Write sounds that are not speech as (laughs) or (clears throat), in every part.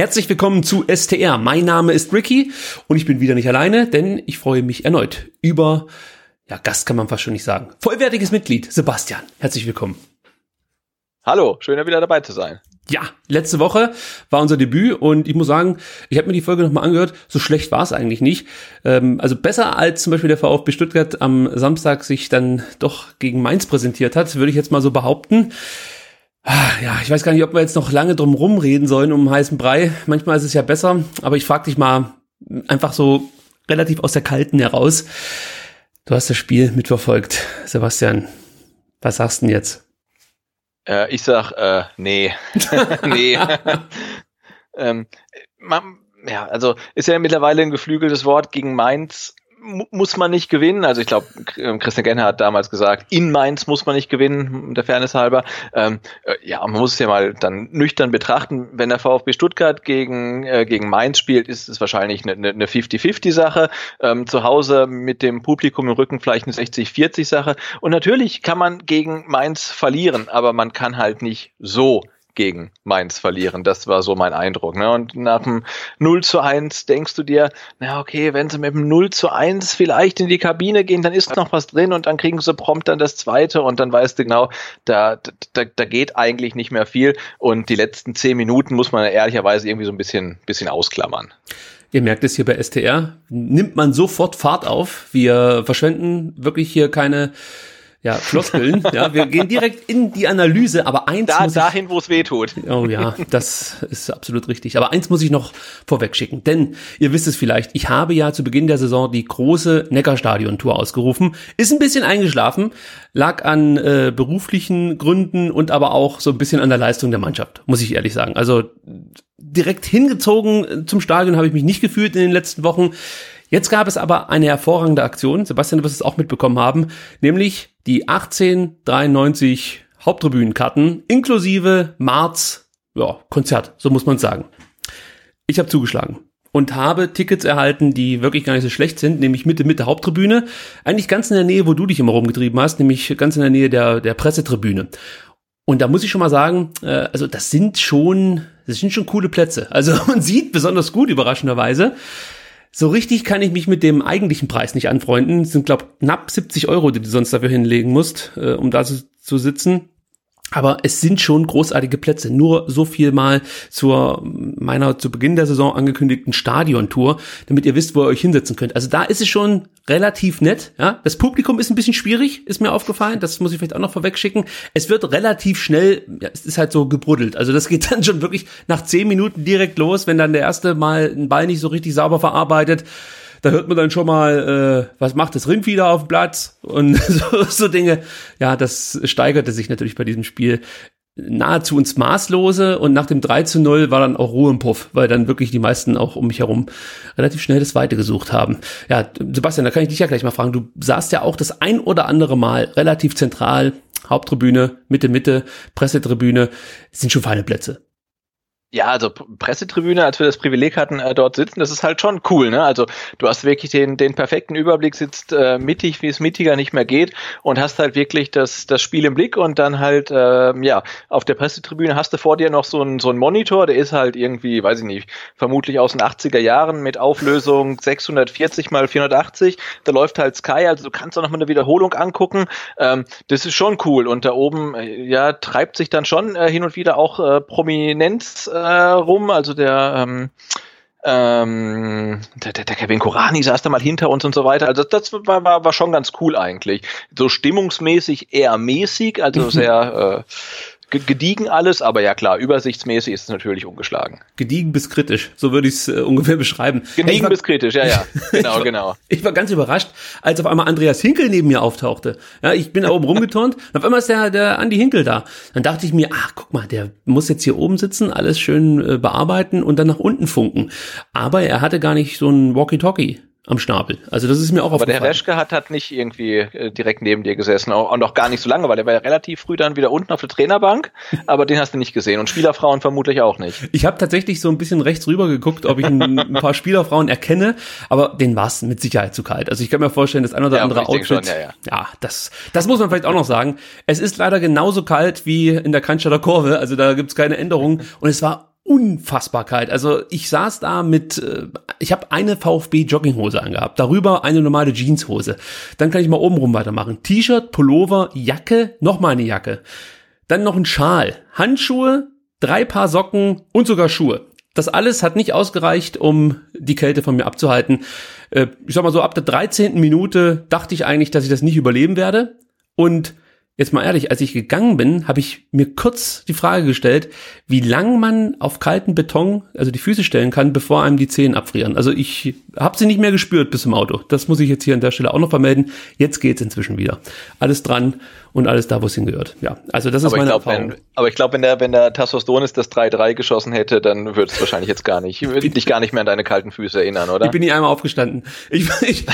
Herzlich willkommen zu STR. Mein Name ist Ricky und ich bin wieder nicht alleine, denn ich freue mich erneut über, ja, Gast kann man fast schon nicht sagen, vollwertiges Mitglied, Sebastian. Herzlich willkommen. Hallo, schön wieder dabei zu sein. Ja, letzte Woche war unser Debüt und ich muss sagen, ich habe mir die Folge nochmal angehört, so schlecht war es eigentlich nicht. Ähm, also besser als zum Beispiel der VfB Stuttgart am Samstag sich dann doch gegen Mainz präsentiert hat, würde ich jetzt mal so behaupten. Ah, ja, ich weiß gar nicht, ob wir jetzt noch lange drum rumreden sollen um heißen Brei. Manchmal ist es ja besser, aber ich frage dich mal einfach so relativ aus der Kalten heraus. Du hast das Spiel mitverfolgt, Sebastian. Was sagst du denn jetzt? Äh, ich sag, äh, nee. (laughs) nee. ähm, man, ja, also ist ja mittlerweile ein geflügeltes Wort gegen Mainz muss man nicht gewinnen. Also ich glaube, ähm, Christian Genner hat damals gesagt, in Mainz muss man nicht gewinnen, der Fairness halber. Ähm, äh, ja, man muss es ja mal dann nüchtern betrachten. Wenn der VfB Stuttgart gegen, äh, gegen Mainz spielt, ist es wahrscheinlich eine, eine 50-50-Sache. Ähm, zu Hause mit dem Publikum im Rücken vielleicht eine 60-40-Sache. Und natürlich kann man gegen Mainz verlieren, aber man kann halt nicht so gegen Mainz verlieren. Das war so mein Eindruck. Ne? Und nach dem 0 zu 1 denkst du dir, na okay, wenn sie mit dem 0 zu 1 vielleicht in die Kabine gehen, dann ist noch was drin und dann kriegen sie prompt dann das zweite und dann weißt du genau, da, da, da geht eigentlich nicht mehr viel und die letzten zehn Minuten muss man ehrlicherweise irgendwie so ein bisschen, bisschen ausklammern. Ihr merkt es hier bei STR, nimmt man sofort Fahrt auf. Wir verschwenden wirklich hier keine ja, Floskeln. (laughs) ja, wir gehen direkt in die Analyse, aber eins da, muss dahin, wo es weh tut. Oh ja, das ist absolut richtig. Aber eins muss ich noch vorweg schicken, denn ihr wisst es vielleicht, ich habe ja zu Beginn der Saison die große Neckarstadion-Tour ausgerufen. Ist ein bisschen eingeschlafen, lag an äh, beruflichen Gründen und aber auch so ein bisschen an der Leistung der Mannschaft, muss ich ehrlich sagen. Also direkt hingezogen zum Stadion habe ich mich nicht gefühlt in den letzten Wochen. Jetzt gab es aber eine hervorragende Aktion, Sebastian, du wirst es auch mitbekommen haben, nämlich die 1893 Haupttribünenkarten inklusive Marz, ja, Konzert, so muss man sagen. Ich habe zugeschlagen und habe Tickets erhalten, die wirklich gar nicht so schlecht sind, nämlich Mitte Mitte Haupttribüne, eigentlich ganz in der Nähe, wo du dich immer rumgetrieben hast, nämlich ganz in der Nähe der der Pressetribüne. Und da muss ich schon mal sagen, äh, also das sind schon, das sind schon coole Plätze. Also (laughs) man sieht besonders gut überraschenderweise. So richtig kann ich mich mit dem eigentlichen Preis nicht anfreunden. Es sind, glaube knapp 70 Euro, die du sonst dafür hinlegen musst, äh, um da zu, zu sitzen. Aber es sind schon großartige Plätze. Nur so viel mal zur meiner zu Beginn der Saison angekündigten Stadiontour, damit ihr wisst, wo ihr euch hinsetzen könnt. Also da ist es schon relativ nett. Ja, das Publikum ist ein bisschen schwierig, ist mir aufgefallen. Das muss ich vielleicht auch noch vorweg schicken. Es wird relativ schnell, ja, es ist halt so gebruddelt. Also das (laughs) geht dann schon wirklich nach zehn Minuten direkt los, wenn dann der erste mal einen Ball nicht so richtig sauber verarbeitet da hört man dann schon mal, äh, was macht das Rind wieder auf dem Platz und (laughs) so, so Dinge. Ja, das steigerte sich natürlich bei diesem Spiel nahezu ins Maßlose und nach dem 3 zu 0 war dann auch Ruhe im Puff, weil dann wirklich die meisten auch um mich herum relativ schnell das Weite gesucht haben. Ja, Sebastian, da kann ich dich ja gleich mal fragen. Du saßt ja auch das ein oder andere Mal relativ zentral, Haupttribüne, Mitte, Mitte, Pressetribüne, das sind schon feine Plätze. Ja, also Pressetribüne, als wir das Privileg hatten, äh, dort sitzen, das ist halt schon cool, ne? Also du hast wirklich den, den perfekten Überblick, sitzt äh, mittig, wie es mittiger nicht mehr geht und hast halt wirklich das, das Spiel im Blick und dann halt, äh, ja, auf der Pressetribüne hast du vor dir noch so einen so einen Monitor, der ist halt irgendwie, weiß ich nicht, vermutlich aus den 80er Jahren mit Auflösung 640 mal 480, da läuft halt Sky, also du kannst auch noch mal eine Wiederholung angucken, ähm, das ist schon cool und da oben, äh, ja, treibt sich dann schon äh, hin und wieder auch äh, Prominenz äh, rum, also der, ähm, ähm, der, der, der Kevin Korani saß da mal hinter uns und so weiter. Also das war, war, war schon ganz cool eigentlich. So stimmungsmäßig eher mäßig, also (laughs) sehr äh, gediegen alles, aber ja klar, übersichtsmäßig ist es natürlich ungeschlagen. Gediegen bis kritisch, so würde ich es äh, ungefähr beschreiben. Gediegen war, bis kritisch, ja, ja, (laughs) genau, war, genau. Ich war ganz überrascht, als auf einmal Andreas Hinkel neben mir auftauchte. Ja, ich bin da oben rumgeturnt und auf einmal ist der, der Andi Hinkel da. Dann dachte ich mir, ach, guck mal, der muss jetzt hier oben sitzen, alles schön äh, bearbeiten und dann nach unten funken. Aber er hatte gar nicht so ein Walkie-Talkie am Schnabel. Also das ist mir auch Aber aufgefallen. Aber der Reschke hat, hat nicht irgendwie äh, direkt neben dir gesessen, auch, auch noch gar nicht so lange, weil der war ja relativ früh dann wieder unten auf der Trainerbank, (laughs) aber den hast du nicht gesehen und Spielerfrauen vermutlich auch nicht. Ich habe tatsächlich so ein bisschen rechts rüber geguckt, ob ich ein, (laughs) ein paar Spielerfrauen erkenne, aber den war es mit Sicherheit zu kalt. Also ich kann mir vorstellen, das ein oder ja, andere Outfit, schon, ja, ja. ja, das, das muss man vielleicht auch noch sagen. Es ist leider genauso kalt wie in der Cannstatter Kurve, also da gibt's keine Änderung und es war Unfassbarkeit. Also ich saß da mit, äh, ich habe eine VfB Jogginghose angehabt, darüber eine normale Jeanshose. Dann kann ich mal oben rum weitermachen. T-Shirt, Pullover, Jacke, nochmal eine Jacke. Dann noch ein Schal, Handschuhe, drei Paar Socken und sogar Schuhe. Das alles hat nicht ausgereicht, um die Kälte von mir abzuhalten. Äh, ich sag mal so, ab der 13. Minute dachte ich eigentlich, dass ich das nicht überleben werde. Und jetzt mal ehrlich, als ich gegangen bin, habe ich mir kurz die Frage gestellt, wie lang man auf kalten Beton, also die Füße stellen kann, bevor einem die Zehen abfrieren. Also ich habe sie nicht mehr gespürt bis zum Auto. Das muss ich jetzt hier an der Stelle auch noch vermelden. Jetzt geht's inzwischen wieder. Alles dran und alles da, wo es hingehört. Ja, also das ist aber meine glaub, Erfahrung. Wenn, aber ich glaube, wenn der, wenn der Tassos Donis das 3-3 geschossen hätte, dann würde es wahrscheinlich jetzt gar nicht, würde dich gar nicht mehr an deine kalten Füße erinnern, oder? Ich bin nie einmal aufgestanden. Ich, (laughs) ich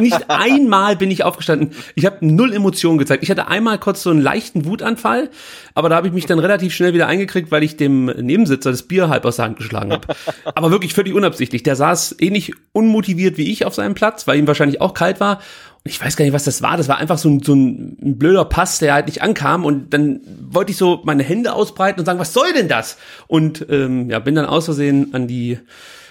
nicht einmal bin ich aufgestanden. Ich habe null Emotionen gezeigt. Ich hatte einmal kurz so einen leichten Wutanfall, aber da habe ich mich dann relativ schnell wieder eingekriegt, weil ich dem Nebensitzer das Bier halb aus der Hand geschlagen habe. (laughs) aber wirklich völlig unabsichtlich. Der saß ähnlich unmotiviert wie ich auf seinem Platz, weil ihm wahrscheinlich auch kalt war und ich weiß gar nicht, was das war. Das war einfach so ein, so ein blöder Pass, der halt nicht ankam. Und dann wollte ich so meine Hände ausbreiten und sagen, was soll denn das? Und ähm, ja, bin dann aus Versehen an die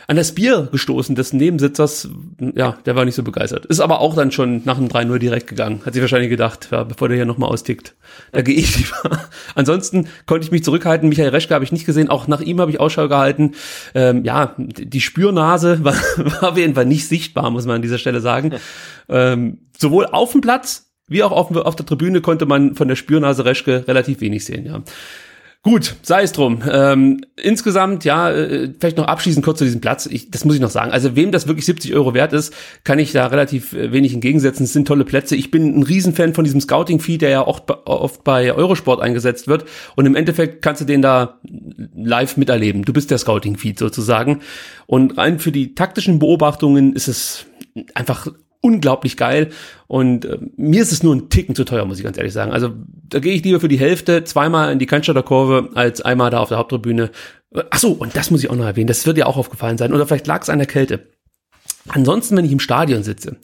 an das Bier gestoßen des Nebensitzers. Ja, der war nicht so begeistert. Ist aber auch dann schon nach dem 3-0 direkt gegangen. Hat sich wahrscheinlich gedacht, ja, bevor der hier nochmal austickt, da gehe ich (laughs) lieber. Ansonsten konnte ich mich zurückhalten. Michael Reschke habe ich nicht gesehen. Auch nach ihm habe ich Ausschau gehalten. Ähm, ja, die Spürnase (laughs) war, war auf jeden Fall nicht sichtbar, muss man an dieser Stelle sagen. Ähm, sowohl auf dem Platz wie auch auf, auf der Tribüne konnte man von der Spürnase Reschke relativ wenig sehen, ja. Gut, sei es drum. Ähm, insgesamt, ja, äh, vielleicht noch abschließend kurz zu diesem Platz. Ich, das muss ich noch sagen. Also wem das wirklich 70 Euro wert ist, kann ich da relativ äh, wenig entgegensetzen. Es sind tolle Plätze. Ich bin ein Riesenfan von diesem Scouting-Feed, der ja oft, oft bei Eurosport eingesetzt wird. Und im Endeffekt kannst du den da live miterleben. Du bist der Scouting-Feed sozusagen. Und rein für die taktischen Beobachtungen ist es einfach unglaublich geil. Und äh, mir ist es nur ein Ticken zu teuer, muss ich ganz ehrlich sagen. Also da gehe ich lieber für die Hälfte zweimal in die Cannstatter Kurve als einmal da auf der Haupttribüne. Äh, ach so, und das muss ich auch noch erwähnen. Das wird dir auch aufgefallen sein. Oder vielleicht lag es an der Kälte. Ansonsten, wenn ich im Stadion sitze,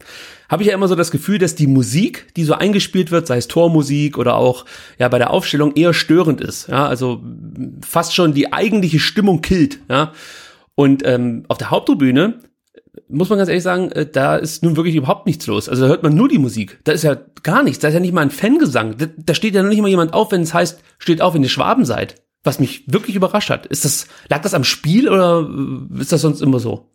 habe ich ja immer so das Gefühl, dass die Musik, die so eingespielt wird, sei es Tormusik oder auch ja bei der Aufstellung eher störend ist. Ja, also fast schon die eigentliche Stimmung killt. Ja, und ähm, auf der Haupttribüne muss man ganz ehrlich sagen, äh, da ist nun wirklich überhaupt nichts los. Also da hört man nur die Musik. Da ist ja gar nichts. Da ist ja nicht mal ein Fangesang. Da, da steht ja noch nicht mal jemand auf, wenn es heißt, steht auf, wenn ihr Schwaben seid. Was mich wirklich überrascht hat. Ist das, lag das am Spiel oder äh, ist das sonst immer so?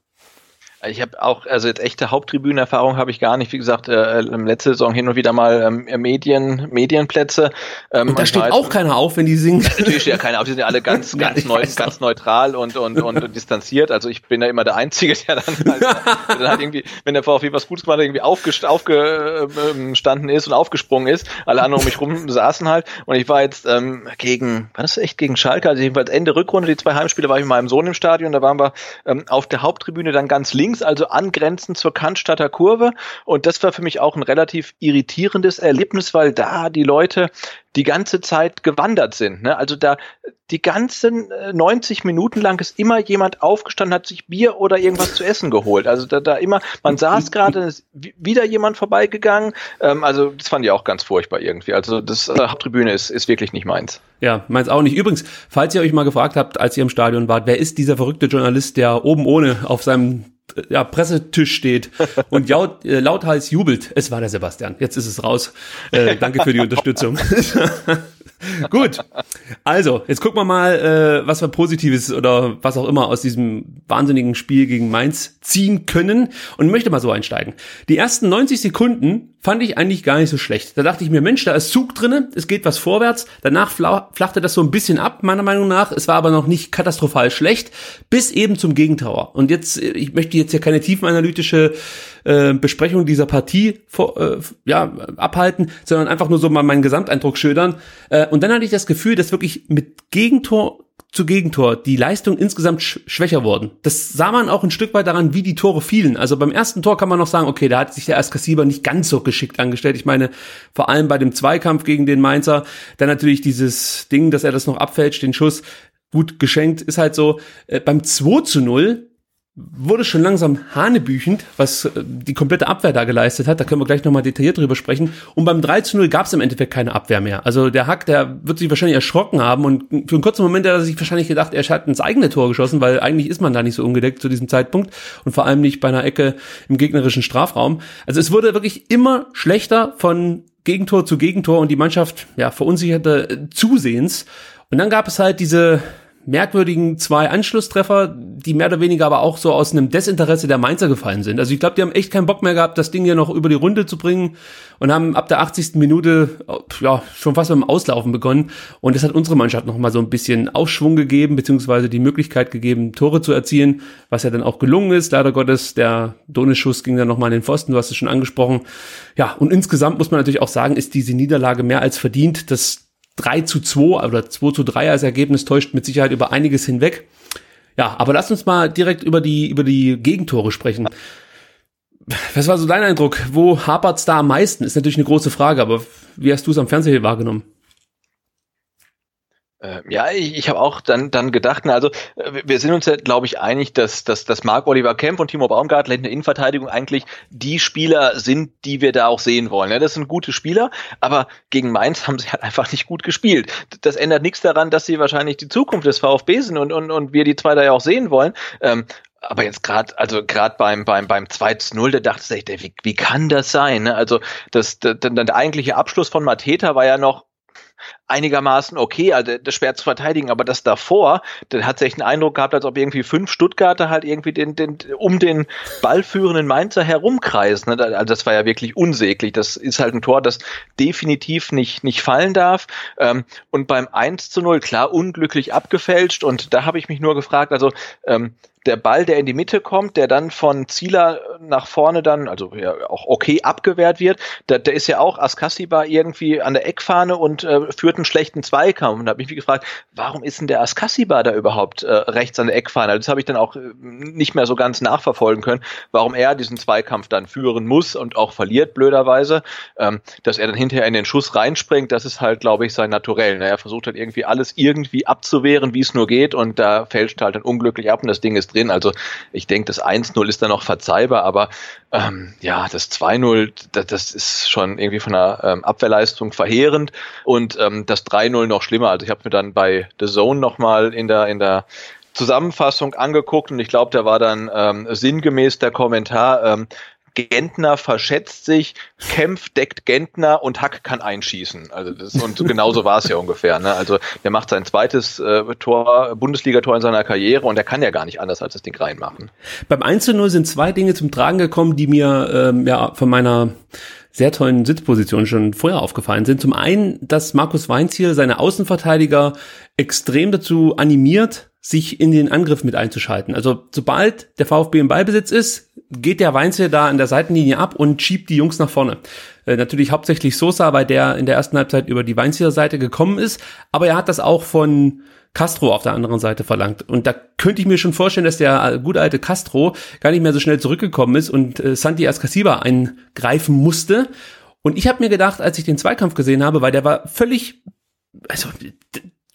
Ich habe auch, also jetzt echte Haupttribünenerfahrung habe ich gar nicht. Wie gesagt, äh, letzte Saison hin und wieder mal ähm, Medien, Medienplätze. Ähm, und da steht halt, auch keiner auf, wenn die singen. Ja, natürlich steht ja keiner auf. Die sind ja alle ganz, (laughs) ganz, neu, ganz neutral und, und, und, und distanziert. Also ich bin ja immer der Einzige, der dann (laughs) halt, der dann halt irgendwie, wenn der VfB was Gutes gemacht hat, irgendwie aufgestanden aufge, ist und aufgesprungen ist. Alle anderen um mich rum saßen halt. Und ich war jetzt ähm, gegen, war das echt gegen Schalke? Also jedenfalls Ende Rückrunde, die zwei Heimspiele war ich mit meinem Sohn im Stadion. Da waren wir ähm, auf der Haupttribüne dann ganz links links, also angrenzend zur Cannstatter Kurve. Und das war für mich auch ein relativ irritierendes Erlebnis, weil da die Leute die ganze Zeit gewandert sind. Ne? Also da die ganzen 90 äh, Minuten lang ist immer jemand aufgestanden, hat sich Bier oder irgendwas zu essen geholt. Also da, da immer, man saß gerade, ist wieder jemand vorbeigegangen. Ähm, also das fand ich auch ganz furchtbar irgendwie. Also das äh, Haupttribüne ist, ist wirklich nicht meins. Ja, meins auch nicht. Übrigens, falls ihr euch mal gefragt habt, als ihr im Stadion wart, wer ist dieser verrückte Journalist, der oben ohne auf seinem ja, Pressetisch steht und laut, äh, lauthals jubelt. Es war der Sebastian. Jetzt ist es raus. Äh, danke für die Unterstützung. (laughs) Gut. Also, jetzt gucken wir mal, äh, was wir Positives oder was auch immer aus diesem wahnsinnigen Spiel gegen Mainz ziehen können und möchte mal so einsteigen. Die ersten 90 Sekunden fand ich eigentlich gar nicht so schlecht. Da dachte ich mir, Mensch, da ist Zug drinne, es geht was vorwärts. Danach flachte das so ein bisschen ab, meiner Meinung nach. Es war aber noch nicht katastrophal schlecht, bis eben zum Gegentower. Und jetzt, ich möchte jetzt hier keine tiefenanalytische äh, Besprechung dieser Partie vor, äh, ja, abhalten, sondern einfach nur so mal meinen Gesamteindruck schildern. Äh, und dann hatte ich das Gefühl, dass wirklich mit Gegentor zu Gegentor die Leistung insgesamt sch schwächer wurden. Das sah man auch ein Stück weit daran, wie die Tore fielen. Also beim ersten Tor kann man noch sagen, okay, da hat sich der Askasiba nicht ganz so geschickt angestellt. Ich meine, vor allem bei dem Zweikampf gegen den Mainzer, dann natürlich dieses Ding, dass er das noch abfälscht, den Schuss, gut geschenkt, ist halt so. Äh, beim 2 zu 0 wurde schon langsam hanebüchend, was äh, die komplette Abwehr da geleistet hat. Da können wir gleich nochmal detailliert drüber sprechen. Und beim 3 zu 0 gab es im Endeffekt keine Abwehr mehr. Also der Hack, der wird sich wahrscheinlich erschrocken haben und für einen kurzen Moment hat er sich wahrscheinlich gedacht, er hat ins eigene Tor geschossen, weil eigentlich ist man da nicht so ungedeckt zu diesem Zeitpunkt und vor allem nicht bei einer Ecke im gegnerischen Strafraum. Also es wurde wirklich immer schlechter von Gegentor zu Gegentor und die Mannschaft ja verunsicherte äh, zusehends. Und dann gab es halt diese merkwürdigen zwei Anschlusstreffer, die mehr oder weniger aber auch so aus einem Desinteresse der Mainzer gefallen sind. Also ich glaube, die haben echt keinen Bock mehr gehabt, das Ding hier noch über die Runde zu bringen und haben ab der 80. Minute ja schon fast mit dem Auslaufen begonnen und das hat unsere Mannschaft noch mal so ein bisschen Aufschwung gegeben beziehungsweise die Möglichkeit gegeben, Tore zu erzielen, was ja dann auch gelungen ist. Leider Gottes, der Doneschuss ging dann noch mal in den Pfosten, du hast es schon angesprochen. Ja, und insgesamt muss man natürlich auch sagen, ist diese Niederlage mehr als verdient. Das 3 zu 2 oder 2 zu 3 als Ergebnis täuscht mit Sicherheit über einiges hinweg. Ja, aber lass uns mal direkt über die, über die Gegentore sprechen. Was war so dein Eindruck? Wo hapert's da am meisten? Ist natürlich eine große Frage, aber wie hast du es am Fernseher wahrgenommen? Äh, ja, ich, ich habe auch dann dann gedacht, na, also äh, wir sind uns ja, glaube ich, einig, dass, dass, dass Marc Oliver Kemp und Timo Baumgartler in der Innenverteidigung eigentlich die Spieler sind, die wir da auch sehen wollen. Ja, das sind gute Spieler, aber gegen Mainz haben sie halt einfach nicht gut gespielt. Das ändert nichts daran, dass sie wahrscheinlich die Zukunft des VfB sind und, und, und wir die zwei da ja auch sehen wollen. Ähm, aber jetzt gerade, also gerade beim beim beim 2-0, da dachte ich, wie, wie kann das sein? Ne? Also das, der, der eigentliche Abschluss von Mateta war ja noch einigermaßen okay, also das schwer zu verteidigen, aber das davor, dann hat sich einen Eindruck gehabt, als ob irgendwie fünf Stuttgarter halt irgendwie den, den, um den ballführenden Mainzer herumkreisen. Ne? Also das war ja wirklich unsäglich. Das ist halt ein Tor, das definitiv nicht, nicht fallen darf. Ähm, und beim 1 zu 0, klar, unglücklich abgefälscht und da habe ich mich nur gefragt, also ähm, der Ball, der in die Mitte kommt, der dann von Zieler nach vorne dann, also ja, auch okay abgewehrt wird, der, der ist ja auch Askasiba irgendwie an der Eckfahne und äh, führt einen schlechten Zweikampf. Und habe ich mich gefragt, warum ist denn der Askasiba da überhaupt äh, rechts an der Eckfahne? Also das habe ich dann auch äh, nicht mehr so ganz nachverfolgen können, warum er diesen Zweikampf dann führen muss und auch verliert, blöderweise. Ähm, dass er dann hinterher in den Schuss reinspringt, das ist halt, glaube ich, sein Naturell. Ne? Er versucht halt irgendwie alles irgendwie abzuwehren, wie es nur geht und da fälscht halt dann unglücklich ab und das Ding ist drin. Also ich denke, das 1-0 ist dann noch verzeihbar, aber ähm, ja, das 2-0, das, das, ist schon irgendwie von der ähm, Abwehrleistung verheerend und ähm, das 3-0 noch schlimmer. Also ich habe mir dann bei The Zone nochmal in der, in der Zusammenfassung angeguckt und ich glaube, da war dann ähm, sinngemäß der Kommentar, ähm, Gentner verschätzt sich, Kempf deckt Gentner und Hack kann einschießen. Also das, und (laughs) genauso war es ja ungefähr. Ne? Also der macht sein zweites äh, Tor, Bundesligator in seiner Karriere und er kann ja gar nicht anders als das Ding reinmachen. Beim 1 zu 0 sind zwei Dinge zum Tragen gekommen, die mir ähm, ja von meiner sehr tollen Sitzposition schon vorher aufgefallen sind. Zum einen, dass Markus Weinz seine Außenverteidiger extrem dazu animiert, sich in den Angriff mit einzuschalten. Also sobald der VfB im Ballbesitz ist, geht der Weinze da an der Seitenlinie ab und schiebt die Jungs nach vorne. Äh, natürlich hauptsächlich Sosa, weil der in der ersten Halbzeit über die Weinzier Seite gekommen ist, aber er hat das auch von Castro auf der anderen Seite verlangt. Und da könnte ich mir schon vorstellen, dass der gute alte Castro gar nicht mehr so schnell zurückgekommen ist und äh, Santi Ascasiba eingreifen musste. Und ich habe mir gedacht, als ich den Zweikampf gesehen habe, weil der war völlig, also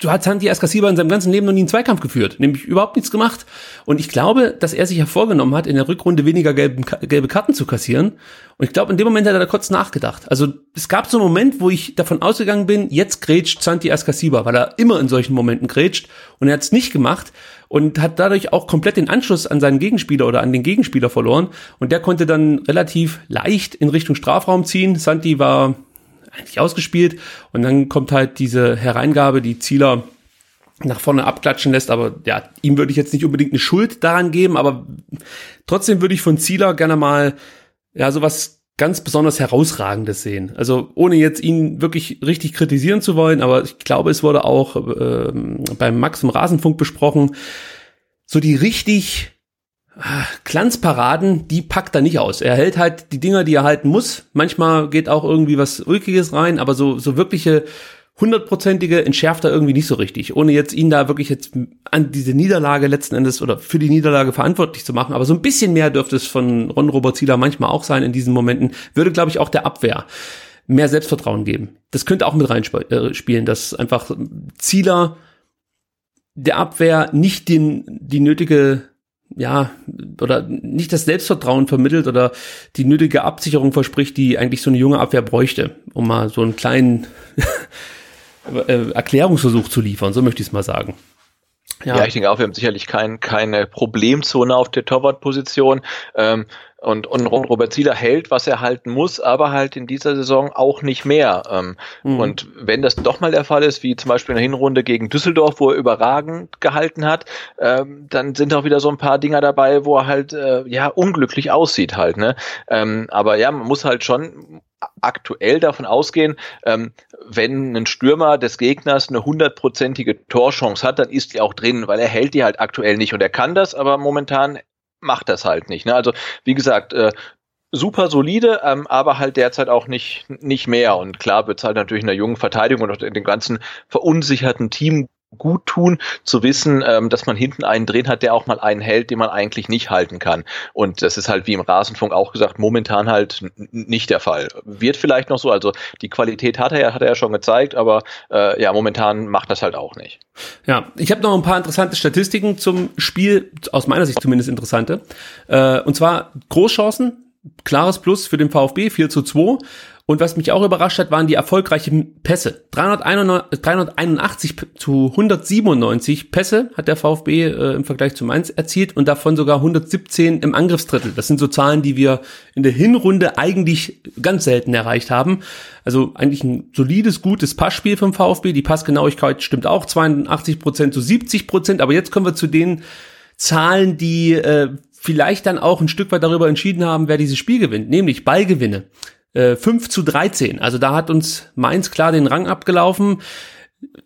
so hat Santi Escasiba in seinem ganzen Leben noch nie einen Zweikampf geführt, nämlich überhaupt nichts gemacht. Und ich glaube, dass er sich ja vorgenommen hat, in der Rückrunde weniger gelben, gelbe Karten zu kassieren. Und ich glaube, in dem Moment hat er da kurz nachgedacht. Also es gab so einen Moment, wo ich davon ausgegangen bin, jetzt grätscht Santi Escasiba, weil er immer in solchen Momenten grätscht. Und er hat es nicht gemacht und hat dadurch auch komplett den Anschluss an seinen Gegenspieler oder an den Gegenspieler verloren. Und der konnte dann relativ leicht in Richtung Strafraum ziehen. Santi war eigentlich ausgespielt. Und dann kommt halt diese Hereingabe, die Zieler nach vorne abklatschen lässt, aber ja, ihm würde ich jetzt nicht unbedingt eine Schuld daran geben, aber trotzdem würde ich von Zieler gerne mal ja sowas ganz besonders herausragendes sehen. Also ohne jetzt ihn wirklich richtig kritisieren zu wollen, aber ich glaube, es wurde auch äh, beim Max im Rasenfunk besprochen, so die richtig Glanzparaden, die packt er nicht aus. Er hält halt die Dinger, die er halten muss. Manchmal geht auch irgendwie was Ulkiges rein, aber so, so wirkliche hundertprozentige entschärft er irgendwie nicht so richtig, ohne jetzt ihn da wirklich jetzt an diese Niederlage letzten Endes oder für die Niederlage verantwortlich zu machen. Aber so ein bisschen mehr dürfte es von Ron Robert Zieler manchmal auch sein in diesen Momenten. Würde, glaube ich, auch der Abwehr mehr Selbstvertrauen geben. Das könnte auch mit reinspielen, äh, dass einfach Zieler der Abwehr nicht den, die nötige ja, oder nicht das Selbstvertrauen vermittelt oder die nötige Absicherung verspricht, die eigentlich so eine junge Abwehr bräuchte, um mal so einen kleinen (laughs) äh, Erklärungsversuch zu liefern, so möchte ich es mal sagen. Ja. ja. ich denke auch, wir haben sicherlich kein, keine Problemzone auf der Torwartposition. Ähm, und, und Robert Zieler hält, was er halten muss, aber halt in dieser Saison auch nicht mehr. Ähm, mhm. Und wenn das doch mal der Fall ist, wie zum Beispiel in der Hinrunde gegen Düsseldorf, wo er überragend gehalten hat, ähm, dann sind auch wieder so ein paar Dinger dabei, wo er halt äh, ja unglücklich aussieht halt. Ne? Ähm, aber ja, man muss halt schon aktuell davon ausgehen, ähm, wenn ein Stürmer des Gegners eine hundertprozentige Torchance hat, dann ist die auch drin, weil er hält die halt aktuell nicht und er kann das, aber momentan macht das halt nicht. Ne? Also wie gesagt, äh, super solide, ähm, aber halt derzeit auch nicht, nicht mehr. Und klar wird halt natürlich in der jungen Verteidigung und dem ganzen verunsicherten Team gut tun, zu wissen, ähm, dass man hinten einen drin hat, der auch mal einen hält, den man eigentlich nicht halten kann. Und das ist halt wie im Rasenfunk auch gesagt, momentan halt nicht der Fall. Wird vielleicht noch so, also die Qualität hat er ja, hat er ja schon gezeigt, aber äh, ja, momentan macht das halt auch nicht. Ja, ich habe noch ein paar interessante Statistiken zum Spiel, aus meiner Sicht zumindest interessante. Äh, und zwar Großchancen, klares Plus für den VfB, 4 zu 2. Und was mich auch überrascht hat, waren die erfolgreichen Pässe. 381, 381 zu 197 Pässe hat der VfB äh, im Vergleich zu Mainz erzielt und davon sogar 117 im Angriffsdrittel. Das sind so Zahlen, die wir in der Hinrunde eigentlich ganz selten erreicht haben. Also eigentlich ein solides, gutes Passspiel vom VfB. Die Passgenauigkeit stimmt auch 82 Prozent zu 70 Prozent. Aber jetzt kommen wir zu den Zahlen, die äh, vielleicht dann auch ein Stück weit darüber entschieden haben, wer dieses Spiel gewinnt, nämlich Ballgewinne äh, 5 zu 13. Also da hat uns Mainz klar den Rang abgelaufen.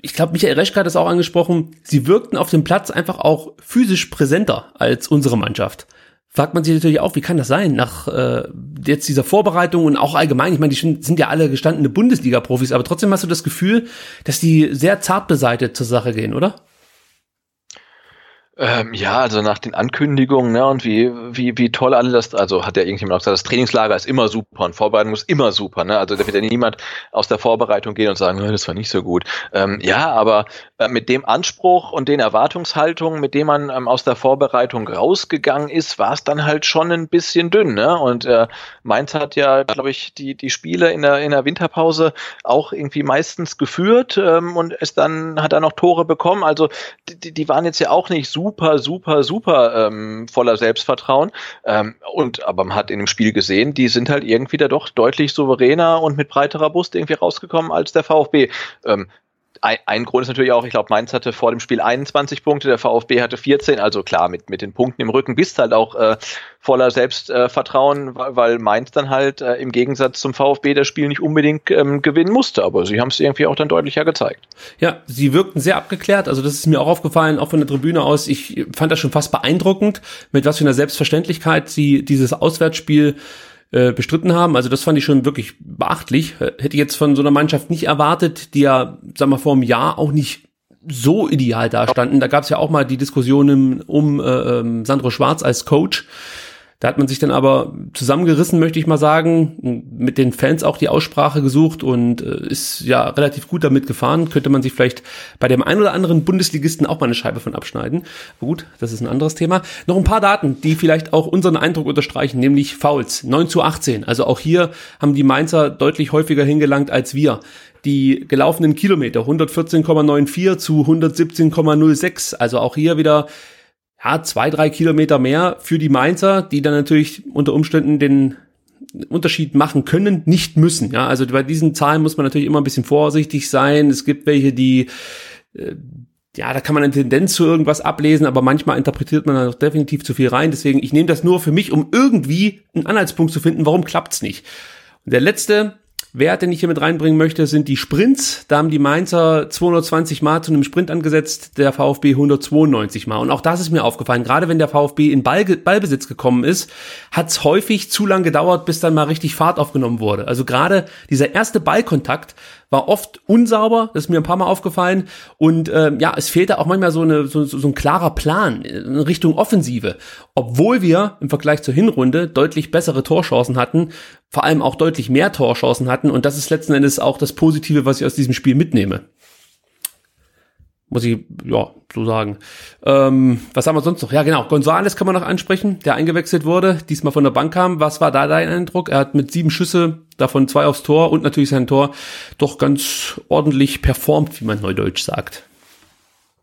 Ich glaube, Michael Reschke hat es auch angesprochen. Sie wirkten auf dem Platz einfach auch physisch präsenter als unsere Mannschaft. Fragt man sich natürlich auch, wie kann das sein nach äh, jetzt dieser Vorbereitung und auch allgemein. Ich meine, die sind ja alle gestandene Bundesliga-Profis, aber trotzdem hast du das Gefühl, dass die sehr zart beseitet zur Sache gehen, oder? Ähm, ja, also nach den Ankündigungen ne, und wie, wie, wie toll alle das, also hat ja irgendjemand auch gesagt, das Trainingslager ist immer super und Vorbereitung ist immer super. Ne? Also da wird ja niemand aus der Vorbereitung gehen und sagen, das war nicht so gut. Ähm, ja, aber äh, mit dem Anspruch und den Erwartungshaltungen, mit dem man ähm, aus der Vorbereitung rausgegangen ist, war es dann halt schon ein bisschen dünn. Ne? Und äh, Mainz hat ja, glaube ich, die, die Spiele in der, in der Winterpause auch irgendwie meistens geführt ähm, und es dann hat er noch Tore bekommen. Also die, die waren jetzt ja auch nicht super super, super, super ähm, voller Selbstvertrauen. Ähm, und aber man hat in dem Spiel gesehen, die sind halt irgendwie da doch deutlich souveräner und mit breiterer Brust irgendwie rausgekommen als der VfB. Ähm, ein, Grund ist natürlich auch, ich glaube, Mainz hatte vor dem Spiel 21 Punkte, der VfB hatte 14. Also klar, mit, mit den Punkten im Rücken bist halt auch äh, voller Selbstvertrauen, äh, weil, weil Mainz dann halt äh, im Gegensatz zum VfB das Spiel nicht unbedingt ähm, gewinnen musste. Aber sie haben es irgendwie auch dann deutlicher gezeigt. Ja, sie wirkten sehr abgeklärt. Also das ist mir auch aufgefallen, auch von der Tribüne aus. Ich fand das schon fast beeindruckend, mit was für einer Selbstverständlichkeit sie dieses Auswärtsspiel äh, bestritten haben. Also das fand ich schon wirklich beachtlich. Hätte ich jetzt von so einer Mannschaft nicht erwartet, die ja, sag mal, vor einem Jahr auch nicht so ideal dastanden. Da gab es ja auch mal die Diskussionen um äh, ähm, Sandro Schwarz als Coach. Da hat man sich dann aber zusammengerissen, möchte ich mal sagen, mit den Fans auch die Aussprache gesucht und äh, ist ja relativ gut damit gefahren. Könnte man sich vielleicht bei dem einen oder anderen Bundesligisten auch mal eine Scheibe von abschneiden. Gut, das ist ein anderes Thema. Noch ein paar Daten, die vielleicht auch unseren Eindruck unterstreichen, nämlich Fouls. 9 zu 18. Also auch hier haben die Mainzer deutlich häufiger hingelangt als wir die gelaufenen Kilometer 114,94 zu 117,06. Also auch hier wieder ja, zwei, drei Kilometer mehr für die Mainzer, die dann natürlich unter Umständen den Unterschied machen können, nicht müssen. Ja, also bei diesen Zahlen muss man natürlich immer ein bisschen vorsichtig sein. Es gibt welche, die äh, ja, da kann man eine Tendenz zu irgendwas ablesen, aber manchmal interpretiert man da doch definitiv zu viel rein. Deswegen, ich nehme das nur für mich, um irgendwie einen Anhaltspunkt zu finden, warum klappt's nicht. Und der letzte Wert, den ich hier mit reinbringen möchte, sind die Sprints. Da haben die Mainzer 220 Mal zu einem Sprint angesetzt, der VfB 192 Mal. Und auch das ist mir aufgefallen. Gerade wenn der VfB in Ball, Ballbesitz gekommen ist, hat es häufig zu lang gedauert, bis dann mal richtig Fahrt aufgenommen wurde. Also gerade dieser erste Ballkontakt war oft unsauber, das ist mir ein paar Mal aufgefallen. Und ähm, ja, es fehlte auch manchmal so, eine, so, so ein klarer Plan in Richtung Offensive. Obwohl wir im Vergleich zur Hinrunde deutlich bessere Torchancen hatten, vor allem auch deutlich mehr Torchancen hatten. Und das ist letzten Endes auch das Positive, was ich aus diesem Spiel mitnehme. Muss ich, ja, so sagen. Ähm, was haben wir sonst noch? Ja, genau. Gonzales kann man noch ansprechen, der eingewechselt wurde, diesmal von der Bank kam. Was war da dein Eindruck? Er hat mit sieben Schüsse, davon zwei aufs Tor und natürlich sein Tor, doch ganz ordentlich performt, wie man neudeutsch sagt.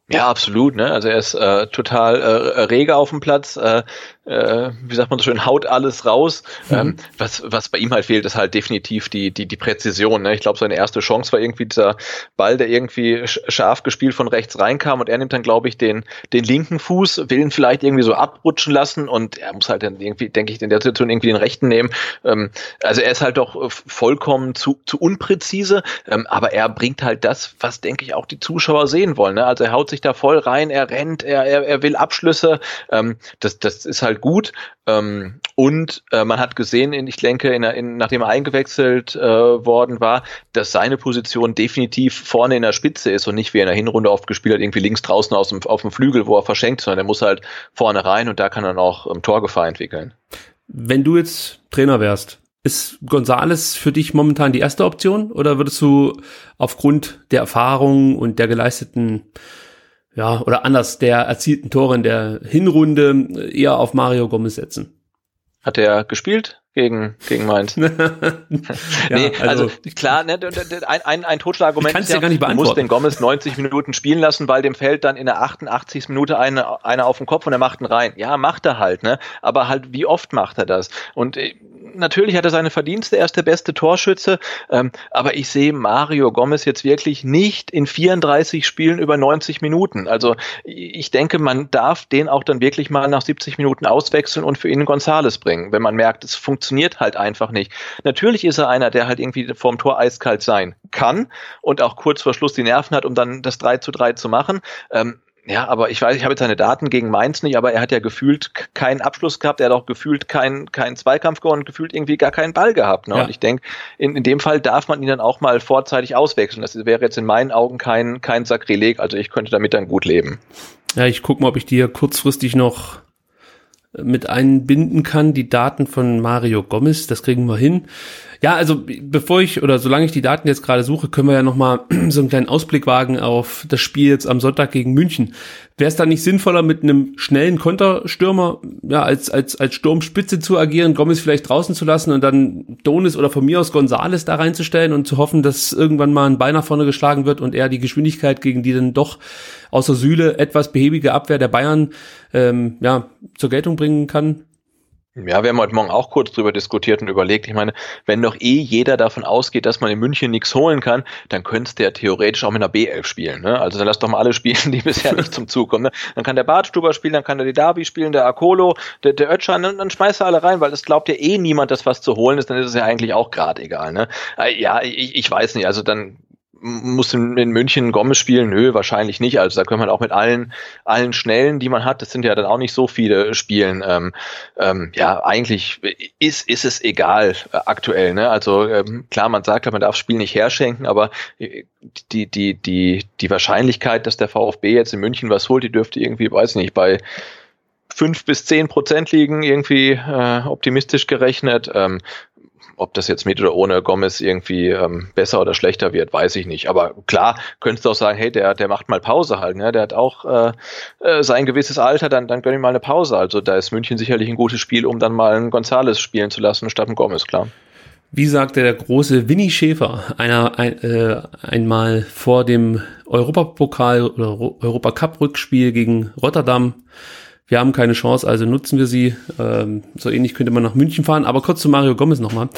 Ja, absolut. Ne? Also er ist äh, total äh, rege auf dem Platz, äh, äh, wie sagt man so schön, haut alles raus. Mhm. Ähm, was, was bei ihm halt fehlt, ist halt definitiv die, die, die Präzision. Ne? Ich glaube, seine erste Chance war irgendwie dieser Ball, der irgendwie scharf gespielt von rechts reinkam und er nimmt dann, glaube ich, den, den linken Fuß, will ihn vielleicht irgendwie so abrutschen lassen und er muss halt dann irgendwie, denke ich, in der Situation irgendwie den rechten nehmen. Ähm, also er ist halt doch vollkommen zu, zu unpräzise, ähm, aber er bringt halt das, was, denke ich, auch die Zuschauer sehen wollen. Ne? Also er haut sich da voll rein, er rennt, er, er, er will Abschlüsse. Ähm, das, das ist halt halt gut. Ähm, und äh, man hat gesehen, in, ich denke, in, in, nachdem er eingewechselt äh, worden war, dass seine Position definitiv vorne in der Spitze ist und nicht wie in der Hinrunde oft gespielt hat, irgendwie links draußen aus dem, auf dem Flügel, wo er verschenkt, sondern er muss halt vorne rein und da kann er dann auch ähm, Torgefahr entwickeln. Wenn du jetzt Trainer wärst, ist Gonzales für dich momentan die erste Option oder würdest du aufgrund der Erfahrung und der geleisteten ja, oder anders, der erzielten Tore in der Hinrunde eher auf Mario Gomez setzen. Hat er gespielt gegen, gegen Mainz? (laughs) ja, nee, also, also, klar, ne, ein, ein, ein Totschlagargument ist ja, gar nicht du musst den Gomez 90 Minuten spielen lassen, weil dem fällt dann in der 88. Minute eine, einer auf den Kopf und er macht ihn rein. Ja, macht er halt, ne? Aber halt, wie oft macht er das? Und äh, natürlich hat er seine Verdienste, er ist der beste Torschütze, ähm, aber ich sehe Mario Gomez jetzt wirklich nicht in 34 Spielen über 90 Minuten. Also ich denke, man darf den auch dann wirklich mal nach 70 Minuten auswechseln und für ihn Gonzales bringen, wenn man merkt, es funktioniert halt einfach nicht. Natürlich ist er einer, der halt irgendwie vorm Tor eiskalt sein kann und auch kurz vor Schluss die Nerven hat, um dann das 3 zu 3 zu machen. Ähm, ja, aber ich weiß, ich habe jetzt seine Daten gegen Mainz nicht, aber er hat ja gefühlt keinen Abschluss gehabt, er hat auch gefühlt keinen keinen Zweikampf gewonnen, gefühlt irgendwie gar keinen Ball gehabt. Ne? Ja. Und ich denke, in, in dem Fall darf man ihn dann auch mal vorzeitig auswechseln. Das wäre jetzt in meinen Augen kein, kein Sakrileg, also ich könnte damit dann gut leben. Ja, ich gucke mal, ob ich dir kurzfristig noch mit einbinden kann, die Daten von Mario Gomez, das kriegen wir hin. Ja, also bevor ich oder solange ich die Daten jetzt gerade suche, können wir ja noch mal (clears throat) so einen kleinen Ausblick wagen auf das Spiel jetzt am Sonntag gegen München. Wäre es da nicht sinnvoller, mit einem schnellen Konterstürmer ja als als als Sturmspitze zu agieren, Gomez vielleicht draußen zu lassen und dann Donis oder von mir aus Gonzales da reinzustellen und zu hoffen, dass irgendwann mal ein Bein nach vorne geschlagen wird und er die Geschwindigkeit gegen die dann doch außer Sühle etwas behäbige Abwehr der Bayern ähm, ja zur Geltung bringen kann? Ja, wir haben heute Morgen auch kurz drüber diskutiert und überlegt. Ich meine, wenn doch eh jeder davon ausgeht, dass man in München nichts holen kann, dann könntest ja theoretisch auch mit einer B11 spielen. Ne? Also dann lass doch mal alle (laughs) spielen, die bisher nicht zum Zug kommen. Ne? Dann kann der Bartstuber spielen, dann kann der Didavi spielen, der Akolo, der, der Ötschan, dann, dann schmeißt er alle rein, weil es glaubt ja eh niemand, dass was zu holen ist, dann ist es ja eigentlich auch gerade egal. Ne? Äh, ja, ich, ich weiß nicht, also dann muss in, in München Gomez spielen? Nö, wahrscheinlich nicht. Also da können man auch mit allen, allen Schnellen, die man hat, das sind ja dann auch nicht so viele spielen. Ähm, ähm, ja, eigentlich ist, ist es egal äh, aktuell. Ne? Also ähm, klar, man sagt, man darf Spiel nicht herschenken, aber äh, die, die, die, die Wahrscheinlichkeit, dass der VfB jetzt in München was holt, die dürfte irgendwie, weiß nicht, bei fünf bis zehn Prozent liegen, irgendwie äh, optimistisch gerechnet. Ähm, ob das jetzt mit oder ohne Gomez irgendwie ähm, besser oder schlechter wird, weiß ich nicht. Aber klar, könntest du auch sagen, hey, der, der macht mal Pause halt, ne? Der hat auch äh, äh, sein gewisses Alter, dann, dann gönn ihm mal eine Pause. Also da ist München sicherlich ein gutes Spiel, um dann mal einen Gonzales spielen zu lassen statt einen Gomez, klar. Wie sagte der große Winnie Schäfer einer ein, äh, einmal vor dem Europapokal oder Europacup Rückspiel gegen Rotterdam, wir haben keine Chance, also nutzen wir sie. Ähm, so ähnlich könnte man nach München fahren. Aber kurz zu Mario Gomez nochmal.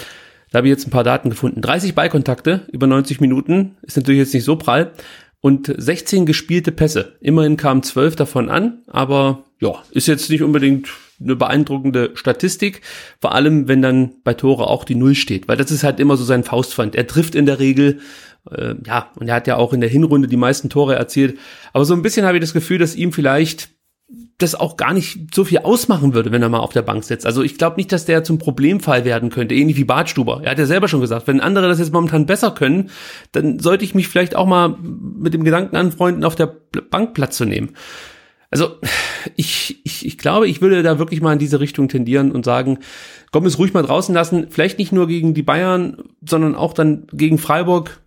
Da habe ich jetzt ein paar Daten gefunden. 30 Ballkontakte über 90 Minuten ist natürlich jetzt nicht so prall. Und 16 gespielte Pässe. Immerhin kamen 12 davon an, aber ja, ist jetzt nicht unbedingt eine beeindruckende Statistik, vor allem wenn dann bei Tore auch die Null steht, weil das ist halt immer so sein Faustpfand. Er trifft in der Regel, äh, ja, und er hat ja auch in der Hinrunde die meisten Tore erzielt. Aber so ein bisschen habe ich das Gefühl, dass ihm vielleicht das auch gar nicht so viel ausmachen würde, wenn er mal auf der Bank sitzt. Also ich glaube nicht, dass der zum Problemfall werden könnte, ähnlich wie Bartstuber. Er hat ja selber schon gesagt, wenn andere das jetzt momentan besser können, dann sollte ich mich vielleicht auch mal mit dem Gedanken anfreunden, auf der Bank Platz zu nehmen. Also ich, ich, ich glaube, ich würde da wirklich mal in diese Richtung tendieren und sagen, Gomez ruhig mal draußen lassen, vielleicht nicht nur gegen die Bayern, sondern auch dann gegen Freiburg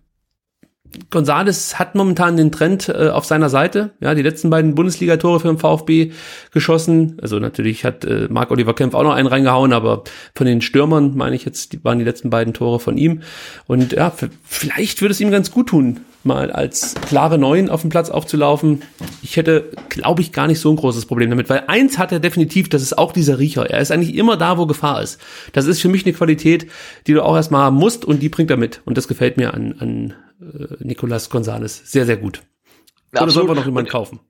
Gonzales hat momentan den Trend äh, auf seiner Seite. Ja, die letzten beiden Bundesliga-Tore für den VfB geschossen. Also natürlich hat äh, Marc-Oliver Kempf auch noch einen reingehauen, aber von den Stürmern, meine ich jetzt, die waren die letzten beiden Tore von ihm. Und ja, vielleicht würde es ihm ganz gut tun, mal als klare Neun auf dem Platz aufzulaufen. Ich hätte, glaube ich, gar nicht so ein großes Problem damit, weil eins hat er definitiv, das ist auch dieser Riecher. Er ist eigentlich immer da, wo Gefahr ist. Das ist für mich eine Qualität, die du auch erstmal haben musst und die bringt er mit. Und das gefällt mir an, an äh, Nicolas Gonzalez sehr, sehr gut. Oder sollen wir noch jemanden kaufen?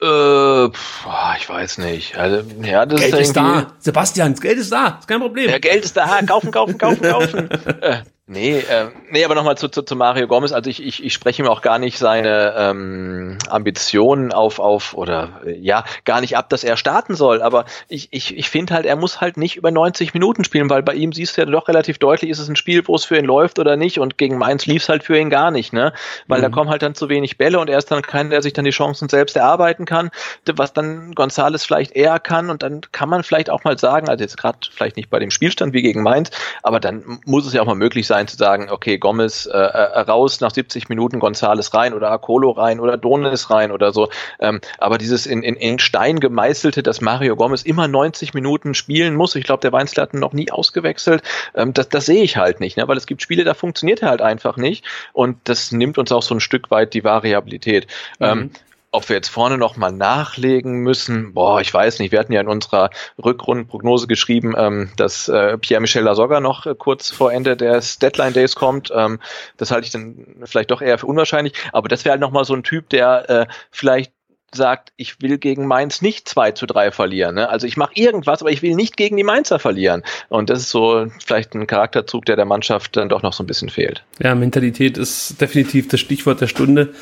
Äh, pf, ich weiß nicht. Also, ja, das Geld ist, ist da. Sebastian, Geld ist da. Ist kein Problem. Ja, Geld ist da. Kaufen, kaufen, kaufen, kaufen. (laughs) Nee, äh, nee, aber nochmal zu, zu, zu Mario Gomez. Also ich, ich, ich spreche ihm auch gar nicht seine ähm, Ambitionen auf, auf oder äh, ja, gar nicht ab, dass er starten soll. Aber ich, ich, ich finde halt, er muss halt nicht über 90 Minuten spielen, weil bei ihm siehst du ja doch relativ deutlich, ist es ein Spiel, wo es für ihn läuft oder nicht. Und gegen Mainz lief es halt für ihn gar nicht, ne? Weil mhm. da kommen halt dann zu wenig Bälle und er ist dann keiner, der sich dann die Chancen selbst erarbeiten kann, was dann Gonzales vielleicht eher kann. Und dann kann man vielleicht auch mal sagen, also jetzt gerade vielleicht nicht bei dem Spielstand wie gegen Mainz, aber dann muss es ja auch mal möglich sein, sein zu sagen, okay, Gomez äh, äh raus nach 70 Minuten, Gonzales rein oder Akolo rein oder Donis rein oder so. Ähm, aber dieses in, in, in Stein gemeißelte, dass Mario Gomez immer 90 Minuten spielen muss, ich glaube, der Weinzler hat ihn noch nie ausgewechselt, ähm, das, das sehe ich halt nicht, ne? weil es gibt Spiele, da funktioniert er halt einfach nicht und das nimmt uns auch so ein Stück weit die Variabilität. Mhm. Ähm, ob wir jetzt vorne nochmal nachlegen müssen, boah, ich weiß nicht. Wir hatten ja in unserer Rückrundenprognose geschrieben, ähm, dass äh, Pierre-Michel Lasogga noch äh, kurz vor Ende des Deadline Days kommt. Ähm, das halte ich dann vielleicht doch eher für unwahrscheinlich. Aber das wäre halt nochmal so ein Typ, der äh, vielleicht sagt, ich will gegen Mainz nicht 2 zu 3 verlieren. Ne? Also ich mache irgendwas, aber ich will nicht gegen die Mainzer verlieren. Und das ist so vielleicht ein Charakterzug, der der Mannschaft dann doch noch so ein bisschen fehlt. Ja, Mentalität ist definitiv das Stichwort der Stunde.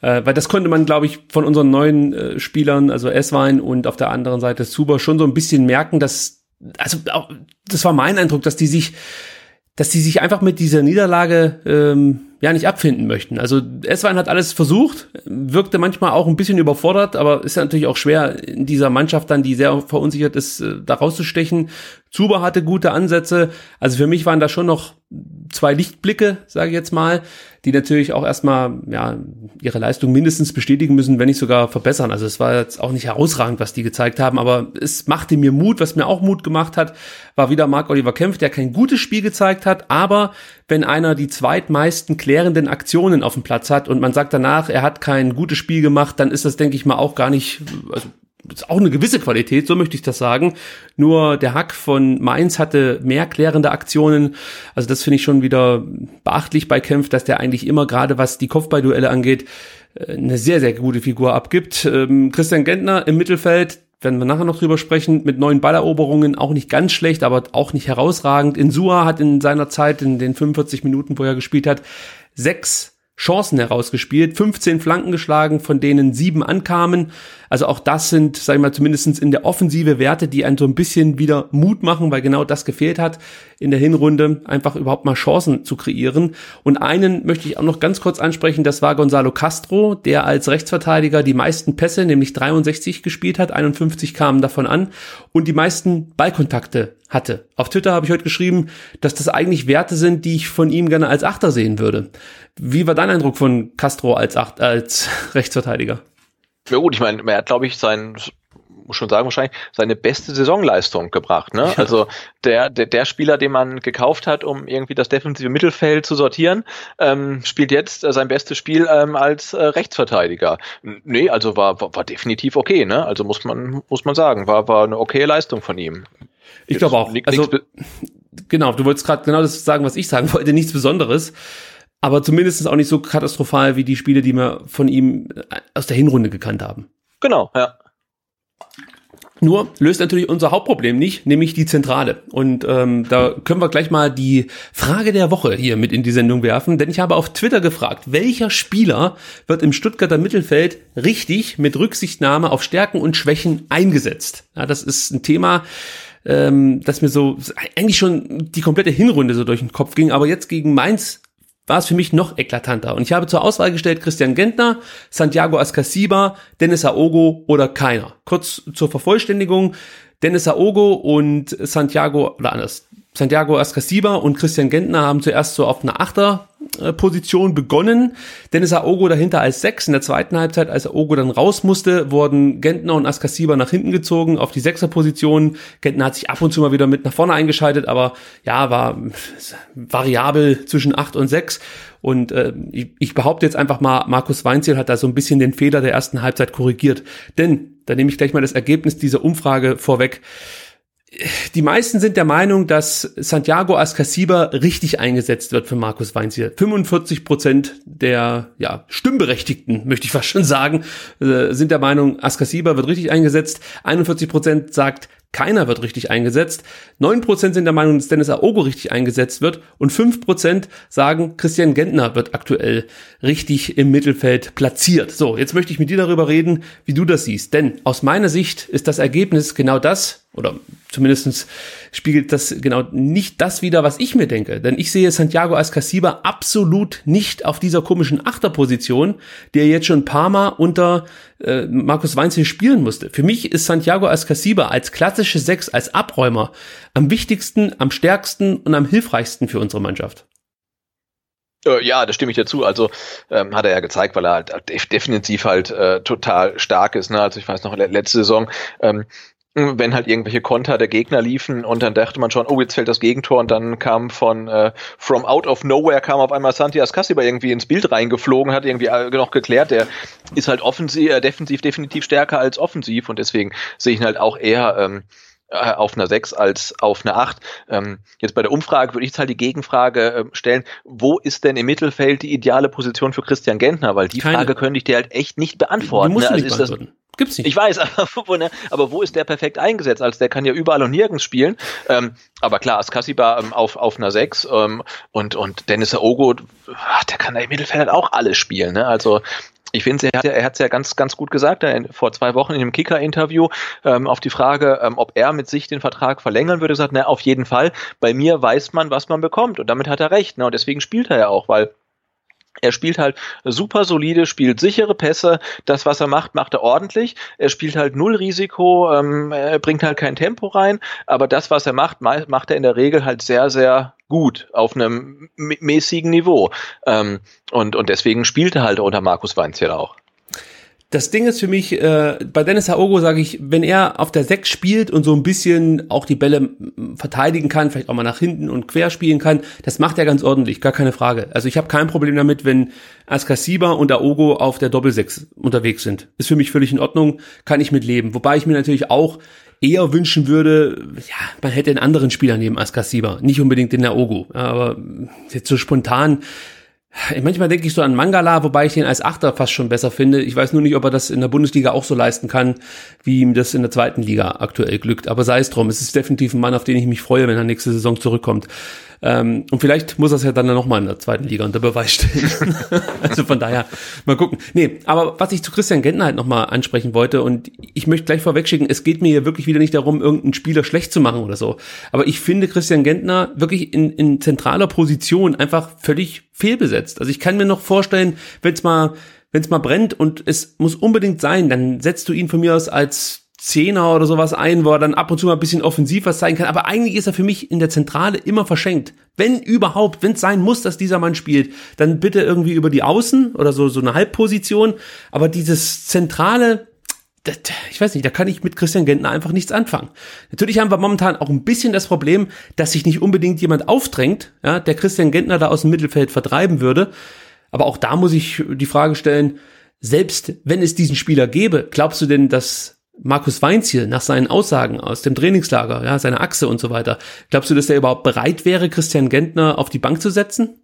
Äh, weil das konnte man, glaube ich, von unseren neuen äh, Spielern, also Eswein und auf der anderen Seite Zuber, schon so ein bisschen merken, dass, also auch, das war mein Eindruck, dass die sich, dass die sich einfach mit dieser Niederlage ähm, ja nicht abfinden möchten. Also Eswein hat alles versucht, wirkte manchmal auch ein bisschen überfordert, aber ist ja natürlich auch schwer in dieser Mannschaft dann, die sehr verunsichert ist, äh, da rauszustechen. Zuber hatte gute Ansätze. Also für mich waren da schon noch zwei Lichtblicke, sage ich jetzt mal, die natürlich auch erstmal ja, ihre Leistung mindestens bestätigen müssen, wenn nicht sogar verbessern. Also es war jetzt auch nicht herausragend, was die gezeigt haben, aber es machte mir Mut. Was mir auch Mut gemacht hat, war wieder Marc-Oliver Kempf, der kein gutes Spiel gezeigt hat, aber wenn einer die zweitmeisten klärenden Aktionen auf dem Platz hat und man sagt danach, er hat kein gutes Spiel gemacht, dann ist das, denke ich mal, auch gar nicht, also ist auch eine gewisse Qualität, so möchte ich das sagen. Nur der Hack von Mainz hatte mehr klärende Aktionen. Also das finde ich schon wieder beachtlich bei Kempf, dass der eigentlich immer gerade was die Kopfballduelle angeht, äh, eine sehr, sehr gute Figur abgibt. Ähm, Christian Gentner im Mittelfeld, werden wir nachher noch drüber sprechen, mit neuen Balleroberungen auch nicht ganz schlecht, aber auch nicht herausragend. Insua hat in seiner Zeit, in den 45 Minuten, wo er gespielt hat, sechs Chancen herausgespielt, 15 Flanken geschlagen, von denen sieben ankamen. Also auch das sind, sag ich mal, zumindestens in der Offensive Werte, die einen so ein bisschen wieder Mut machen, weil genau das gefehlt hat in der Hinrunde, einfach überhaupt mal Chancen zu kreieren. Und einen möchte ich auch noch ganz kurz ansprechen, das war Gonzalo Castro, der als Rechtsverteidiger die meisten Pässe, nämlich 63 gespielt hat, 51 kamen davon an und die meisten Ballkontakte hatte. Auf Twitter habe ich heute geschrieben, dass das eigentlich Werte sind, die ich von ihm gerne als Achter sehen würde. Wie war dein Eindruck von Castro als, Acht, als (laughs) Rechtsverteidiger? Ja gut, ich meine, er hat, glaube ich, sein muss schon sagen, wahrscheinlich seine beste Saisonleistung gebracht. Ne? Ja. Also der, der, der Spieler, den man gekauft hat, um irgendwie das defensive Mittelfeld zu sortieren, ähm, spielt jetzt äh, sein bestes Spiel ähm, als äh, Rechtsverteidiger. Nee, also war, war, war definitiv okay, ne? Also muss man, muss man sagen, war, war eine okay Leistung von ihm. Ich glaube auch. Also, genau, du wolltest gerade genau das sagen, was ich sagen wollte, nichts Besonderes. Aber zumindest auch nicht so katastrophal wie die Spiele, die wir von ihm äh, aus der Hinrunde gekannt haben. Genau, ja. Nur löst natürlich unser Hauptproblem nicht, nämlich die Zentrale. Und ähm, da können wir gleich mal die Frage der Woche hier mit in die Sendung werfen, denn ich habe auf Twitter gefragt, welcher Spieler wird im Stuttgarter Mittelfeld richtig mit Rücksichtnahme auf Stärken und Schwächen eingesetzt? Ja, das ist ein Thema, ähm, das mir so eigentlich schon die komplette Hinrunde so durch den Kopf ging, aber jetzt gegen Mainz war es für mich noch eklatanter. Und ich habe zur Auswahl gestellt Christian Gentner, Santiago Ascasiba, Dennis Aogo oder keiner. Kurz zur Vervollständigung, Dennis Aogo und Santiago, oder anders, Santiago Ascasiba und Christian Gentner haben zuerst so auf einer Achter Position begonnen. Dennis Aogo dahinter als Sechs. In der zweiten Halbzeit, als Aogo dann raus musste, wurden Gentner und Askasiba nach hinten gezogen auf die Sechser-Position. Gentner hat sich ab und zu mal wieder mit nach vorne eingeschaltet, aber ja, war variabel zwischen acht und sechs. Und äh, ich, ich behaupte jetzt einfach mal, Markus Weinziel hat da so ein bisschen den Fehler der ersten Halbzeit korrigiert. Denn, da nehme ich gleich mal das Ergebnis dieser Umfrage vorweg die meisten sind der Meinung, dass Santiago Ascasiba richtig eingesetzt wird für Markus Weinziel. 45 Prozent der ja, Stimmberechtigten, möchte ich fast schon sagen, äh, sind der Meinung, Ascasiba wird richtig eingesetzt. 41 Prozent sagt, keiner wird richtig eingesetzt. 9% sind der Meinung, dass Dennis Aogo richtig eingesetzt wird. Und 5% sagen, Christian Gentner wird aktuell richtig im Mittelfeld platziert. So, jetzt möchte ich mit dir darüber reden, wie du das siehst. Denn aus meiner Sicht ist das Ergebnis genau das, oder zumindestens spiegelt das genau nicht das wieder, was ich mir denke. Denn ich sehe Santiago Ascasiba absolut nicht auf dieser komischen Achterposition, die er jetzt schon ein paar Mal unter äh, Markus Weinzel spielen musste. Für mich ist Santiago Ascasiba als klassische Sechs, als Abräumer am wichtigsten, am stärksten und am hilfreichsten für unsere Mannschaft. Äh, ja, da stimme ich dazu. Also ähm, hat er ja gezeigt, weil er halt definitiv halt äh, total stark ist. Ne? Also ich weiß noch, letzte Saison ähm, wenn halt irgendwelche Konter der Gegner liefen und dann dachte man schon, oh, jetzt fällt das Gegentor und dann kam von äh, from out of nowhere kam auf einmal Santias Cassiba irgendwie ins Bild reingeflogen, hat irgendwie äh, noch geklärt, der ist halt offensiv, äh, defensiv definitiv stärker als offensiv und deswegen sehe ich ihn halt auch eher ähm, äh, auf einer 6 als auf einer 8. Ähm, jetzt bei der Umfrage würde ich jetzt halt die Gegenfrage äh, stellen, wo ist denn im Mittelfeld die ideale Position für Christian Gentner? Weil die Keine. Frage könnte ich dir halt echt nicht beantworten. Du musst ne? also nicht beantworten. Das, Gibt's nicht. Ich weiß, (laughs) aber wo, ne, aber wo ist der perfekt eingesetzt? Also der kann ja überall und nirgends spielen. Ähm, aber klar, Askasiba ähm, auf, auf einer 6 ähm, und, und Dennis Ogo, der kann ja im Mittelfeld halt auch alles spielen. Ne? Also ich finde, er hat ja, er hat's ja ganz, ganz gut gesagt, er, vor zwei Wochen in dem Kicker-Interview ähm, auf die Frage, ähm, ob er mit sich den Vertrag verlängern würde, gesagt, na, auf jeden Fall. Bei mir weiß man, was man bekommt. Und damit hat er recht. Ne? Und deswegen spielt er ja auch, weil er spielt halt super solide, spielt sichere Pässe. Das, was er macht, macht er ordentlich. Er spielt halt null Risiko, ähm, er bringt halt kein Tempo rein. Aber das, was er macht, macht er in der Regel halt sehr, sehr gut auf einem mäßigen Niveau. Ähm, und, und deswegen spielt er halt unter Markus Weinzierl auch. Das Ding ist für mich, äh, bei Dennis Haogo sage ich, wenn er auf der 6 spielt und so ein bisschen auch die Bälle verteidigen kann, vielleicht auch mal nach hinten und quer spielen kann, das macht er ganz ordentlich, gar keine Frage. Also ich habe kein Problem damit, wenn Askasiba und Aogo auf der Doppel-6 unterwegs sind. Ist für mich völlig in Ordnung, kann ich mit leben. Wobei ich mir natürlich auch eher wünschen würde, ja, man hätte einen anderen Spieler neben Askasiba, nicht unbedingt den Aogo. Aber jetzt so spontan Manchmal denke ich so an Mangala, wobei ich den als Achter fast schon besser finde. Ich weiß nur nicht, ob er das in der Bundesliga auch so leisten kann, wie ihm das in der zweiten Liga aktuell glückt. Aber sei es drum, es ist definitiv ein Mann, auf den ich mich freue, wenn er nächste Saison zurückkommt. Ähm, und vielleicht muss er es ja dann nochmal in der zweiten Liga unter Beweis stellen. (laughs) also von daher, mal gucken. Nee, aber was ich zu Christian Gentner halt nochmal ansprechen wollte, und ich möchte gleich vorwegschicken, es geht mir hier wirklich wieder nicht darum, irgendeinen Spieler schlecht zu machen oder so. Aber ich finde Christian Gentner wirklich in, in zentraler Position einfach völlig fehlbesetzt. Also ich kann mir noch vorstellen, wenn es mal wenn es mal brennt und es muss unbedingt sein, dann setzt du ihn von mir aus als Zehner oder sowas ein, wo er dann ab und zu mal ein bisschen offensiv was zeigen kann. Aber eigentlich ist er für mich in der Zentrale immer verschenkt. Wenn überhaupt, wenn es sein muss, dass dieser Mann spielt, dann bitte irgendwie über die Außen oder so, so eine Halbposition. Aber dieses Zentrale, das, ich weiß nicht, da kann ich mit Christian Gentner einfach nichts anfangen. Natürlich haben wir momentan auch ein bisschen das Problem, dass sich nicht unbedingt jemand aufdrängt, ja, der Christian Gentner da aus dem Mittelfeld vertreiben würde. Aber auch da muss ich die Frage stellen, selbst wenn es diesen Spieler gäbe, glaubst du denn, dass Markus Weinziel nach seinen Aussagen aus dem Trainingslager, ja, seine Achse und so weiter, glaubst du, dass er überhaupt bereit wäre, Christian Gentner auf die Bank zu setzen?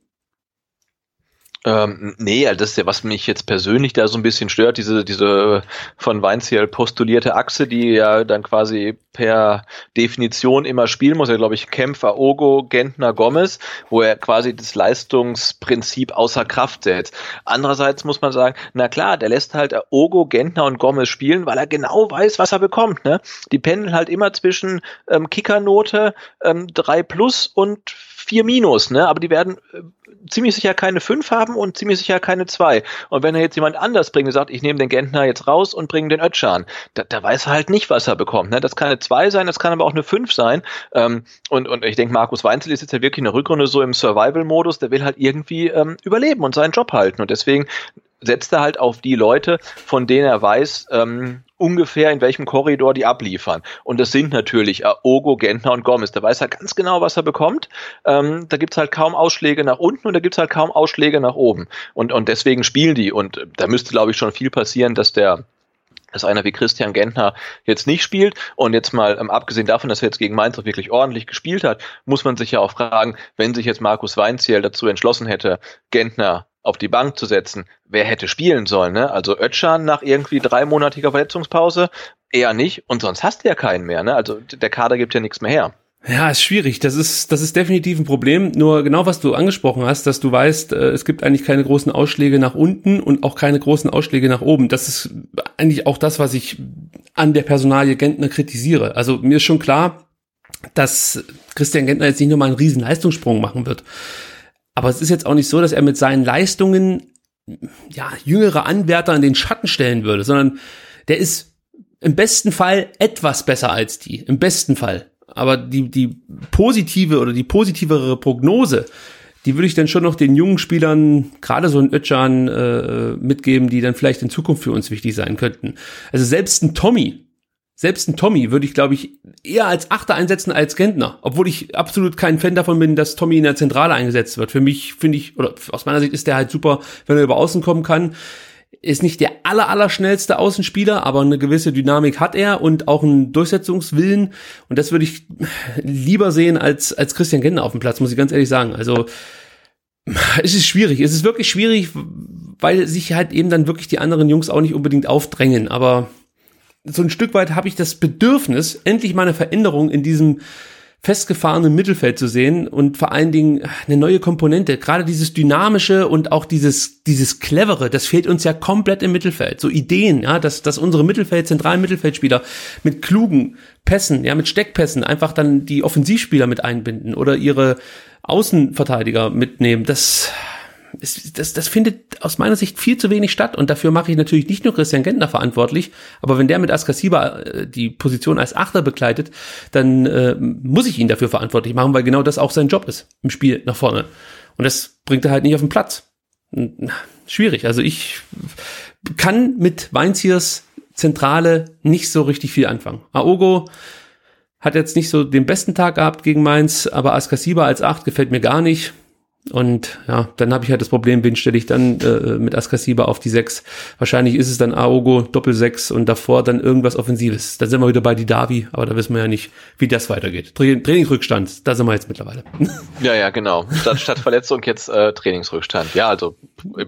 Ähm, nee, also das ist ja, was mich jetzt persönlich da so ein bisschen stört, diese, diese von Weinziel postulierte Achse, die ja dann quasi per Definition immer spielen muss. Er glaube ich Kämpfer Ogo, Gentner, Gomez, wo er quasi das Leistungsprinzip außer Kraft setzt. Andererseits muss man sagen, na klar, der lässt halt Ogo, Gentner und Gomez spielen, weil er genau weiß, was er bekommt. Ne? Die pendeln halt immer zwischen ähm, Kickernote ähm, 3 plus und 4 minus, ne? Aber die werden äh, ziemlich sicher keine 5 haben und ziemlich sicher keine zwei. Und wenn er jetzt jemand anders bringt und sagt, ich nehme den Gentner jetzt raus und bringe den Ötschan, da, da weiß er halt nicht, was er bekommt. Ne? Das kann eine zwei sein, das kann aber auch eine fünf sein. Ähm, und, und ich denke, Markus Weinzel ist jetzt ja wirklich in der Rückrunde so im Survival-Modus, der will halt irgendwie ähm, überleben und seinen Job halten. Und deswegen setzt er halt auf die Leute, von denen er weiß, ähm, ungefähr in welchem Korridor die abliefern. Und das sind natürlich Ogo, Gentner und Gomez. Da weiß er ganz genau, was er bekommt. Ähm, da gibt's halt kaum Ausschläge nach unten und da gibt's halt kaum Ausschläge nach oben. Und, und deswegen spielen die. Und da müsste, glaube ich, schon viel passieren, dass der dass einer wie Christian Gentner jetzt nicht spielt. Und jetzt mal ähm, abgesehen davon, dass er jetzt gegen Mainz auch wirklich ordentlich gespielt hat, muss man sich ja auch fragen, wenn sich jetzt Markus Weinziel dazu entschlossen hätte, Gentner auf die Bank zu setzen, wer hätte spielen sollen? Ne? Also Ötschan nach irgendwie dreimonatiger Verletzungspause eher nicht und sonst hast du ja keinen mehr. Ne? Also der Kader gibt ja nichts mehr her. Ja, ist schwierig. Das ist, das ist definitiv ein Problem. Nur genau, was du angesprochen hast, dass du weißt, äh, es gibt eigentlich keine großen Ausschläge nach unten und auch keine großen Ausschläge nach oben. Das ist eigentlich auch das, was ich an der Personalie Gentner kritisiere. Also mir ist schon klar, dass Christian Gentner jetzt nicht nur mal einen riesen Leistungssprung machen wird. Aber es ist jetzt auch nicht so, dass er mit seinen Leistungen ja, jüngere Anwärter in den Schatten stellen würde, sondern der ist im besten Fall etwas besser als die. Im besten Fall. Aber die, die positive oder die positivere Prognose, die würde ich dann schon noch den jungen Spielern, gerade so ein Ötchan, äh, mitgeben, die dann vielleicht in Zukunft für uns wichtig sein könnten. Also selbst ein Tommy, selbst ein Tommy würde ich, glaube ich, eher als Achter einsetzen als Gentner. Obwohl ich absolut kein Fan davon bin, dass Tommy in der Zentrale eingesetzt wird. Für mich finde ich, oder aus meiner Sicht ist der halt super, wenn er über Außen kommen kann. Ist nicht der aller, aller schnellste Außenspieler, aber eine gewisse Dynamik hat er und auch einen Durchsetzungswillen. Und das würde ich lieber sehen als, als Christian Gentner auf dem Platz, muss ich ganz ehrlich sagen. Also, es ist schwierig. Es ist wirklich schwierig, weil sich halt eben dann wirklich die anderen Jungs auch nicht unbedingt aufdrängen. Aber so ein Stück weit habe ich das Bedürfnis, endlich mal eine Veränderung in diesem festgefahrenen Mittelfeld zu sehen und vor allen Dingen eine neue Komponente. Gerade dieses dynamische und auch dieses, dieses clevere, das fehlt uns ja komplett im Mittelfeld. So Ideen, ja, dass, dass unsere Mittelfeld, zentralen Mittelfeldspieler mit klugen Pässen, ja, mit Steckpässen einfach dann die Offensivspieler mit einbinden oder ihre Außenverteidiger mitnehmen. Das, es, das, das findet aus meiner Sicht viel zu wenig statt und dafür mache ich natürlich nicht nur Christian Gentner verantwortlich, aber wenn der mit Askasiba äh, die Position als Achter begleitet, dann äh, muss ich ihn dafür verantwortlich machen, weil genau das auch sein Job ist im Spiel nach vorne. Und das bringt er halt nicht auf den Platz. Schwierig. Also ich kann mit Weinziers Zentrale nicht so richtig viel anfangen. Aogo hat jetzt nicht so den besten Tag gehabt gegen Mainz, aber Askasiba als Acht gefällt mir gar nicht. Und ja, dann habe ich halt das Problem, wen stelle ich dann äh, mit Askasiba auf die 6. Wahrscheinlich ist es dann Aogo, Doppel 6 und davor dann irgendwas Offensives. Da sind wir wieder bei die Davi, aber da wissen wir ja nicht, wie das weitergeht. Tra Trainingsrückstand, da sind wir jetzt mittlerweile. (laughs) Ja, ja, genau. Statt, statt Verletzung jetzt äh, Trainingsrückstand. Ja, also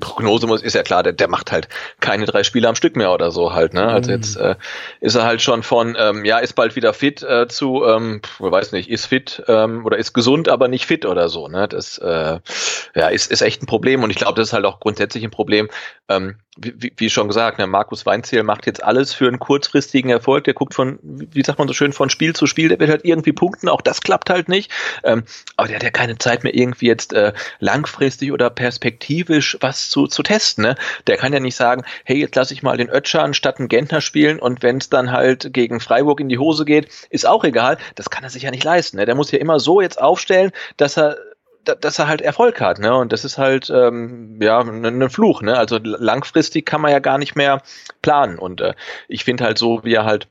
Prognose muss, ist ja klar, der, der macht halt keine drei Spiele am Stück mehr oder so halt. Ne? Also jetzt äh, ist er halt schon von, ähm, ja, ist bald wieder fit äh, zu, ähm, weiß nicht, ist fit ähm, oder ist gesund, aber nicht fit oder so. Ne? Das äh, ja, ist, ist echt ein Problem und ich glaube, das ist halt auch grundsätzlich ein Problem. Ähm, wie, wie schon gesagt, ne, Markus Weinziel macht jetzt alles für einen kurzfristigen Erfolg. Der guckt von, wie sagt man so schön, von Spiel zu Spiel. Der wird halt irgendwie punkten. Auch das klappt halt nicht. Ähm, aber der hat ja keine Zeit mehr irgendwie jetzt äh, langfristig oder perspektivisch was zu, zu testen. Ne? Der kann ja nicht sagen, hey, jetzt lasse ich mal den Ötscher statt einen Gentner spielen und wenn es dann halt gegen Freiburg in die Hose geht, ist auch egal. Das kann er sich ja nicht leisten. Ne? Der muss ja immer so jetzt aufstellen, dass er dass er halt Erfolg hat, ne? Und das ist halt ähm, ja ein ne Fluch, ne? Also langfristig kann man ja gar nicht mehr planen. Und äh, ich finde halt so, wie er halt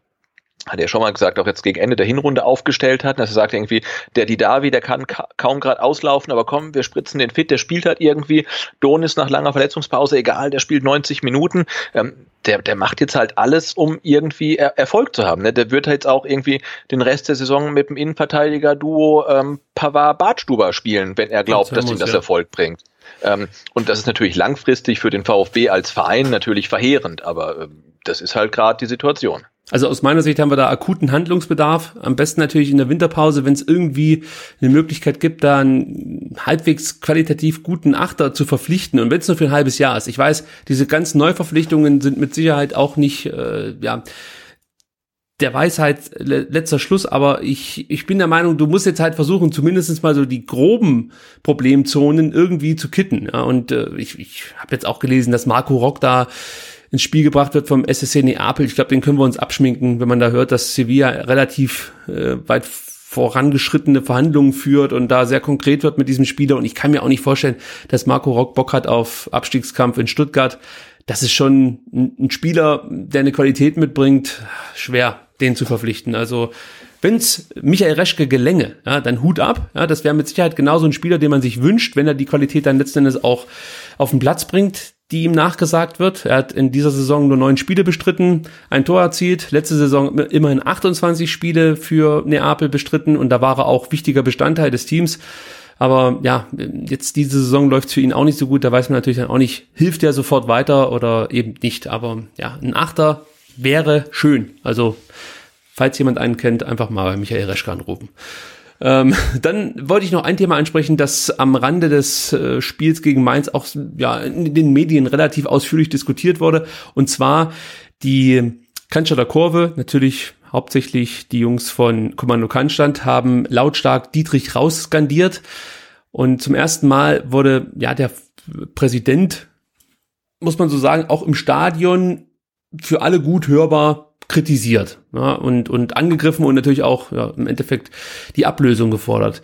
hat er schon mal gesagt, auch jetzt gegen Ende der Hinrunde aufgestellt hat, dass er sagt irgendwie, der Didavi, der kann ka kaum gerade auslaufen, aber komm, wir spritzen den fit, der spielt halt irgendwie, Donis nach langer Verletzungspause, egal, der spielt 90 Minuten, ähm, der, der macht jetzt halt alles, um irgendwie er Erfolg zu haben. Ne? Der wird jetzt auch irgendwie den Rest der Saison mit dem Innenverteidiger-Duo ähm, Pavard-Bartstuber spielen, wenn er glaubt, dass ihm das ja. Erfolg bringt. Ähm, und das ist natürlich langfristig für den VfB als Verein natürlich verheerend, aber ähm, das ist halt gerade die Situation. Also aus meiner Sicht haben wir da akuten Handlungsbedarf. Am besten natürlich in der Winterpause, wenn es irgendwie eine Möglichkeit gibt, da einen halbwegs qualitativ guten Achter zu verpflichten. Und wenn es nur für ein halbes Jahr ist. Ich weiß, diese ganzen Neuverpflichtungen sind mit Sicherheit auch nicht, äh, ja, der Weisheit letzter Schluss, aber ich, ich bin der Meinung, du musst jetzt halt versuchen, zumindestens mal so die groben Problemzonen irgendwie zu kitten. Ja, und äh, ich, ich habe jetzt auch gelesen, dass Marco Rock da ins Spiel gebracht wird vom SSC Neapel. Ich glaube, den können wir uns abschminken, wenn man da hört, dass Sevilla relativ äh, weit vorangeschrittene Verhandlungen führt und da sehr konkret wird mit diesem Spieler. Und ich kann mir auch nicht vorstellen, dass Marco Rock Bock hat auf Abstiegskampf in Stuttgart. Das ist schon ein Spieler, der eine Qualität mitbringt. Schwer, den zu verpflichten. Also wenn's Michael Reschke gelänge, ja, dann Hut ab. Ja, das wäre mit Sicherheit genauso ein Spieler, den man sich wünscht, wenn er die Qualität dann letzten Endes auch auf den Platz bringt die ihm nachgesagt wird. Er hat in dieser Saison nur neun Spiele bestritten, ein Tor erzielt, letzte Saison immerhin 28 Spiele für Neapel bestritten und da war er auch wichtiger Bestandteil des Teams. Aber ja, jetzt diese Saison läuft für ihn auch nicht so gut. Da weiß man natürlich dann auch nicht, hilft er sofort weiter oder eben nicht. Aber ja, ein Achter wäre schön. Also, falls jemand einen kennt, einfach mal bei Michael Reschke anrufen. Ähm, dann wollte ich noch ein Thema ansprechen, das am Rande des äh, Spiels gegen Mainz auch ja, in den Medien relativ ausführlich diskutiert wurde. Und zwar die Cannstatter Kurve, natürlich hauptsächlich die Jungs von Kommando Kannstand, haben lautstark Dietrich rausskandiert. Und zum ersten Mal wurde ja der Präsident, muss man so sagen, auch im Stadion für alle gut hörbar kritisiert ja, und, und angegriffen und natürlich auch ja, im Endeffekt die Ablösung gefordert.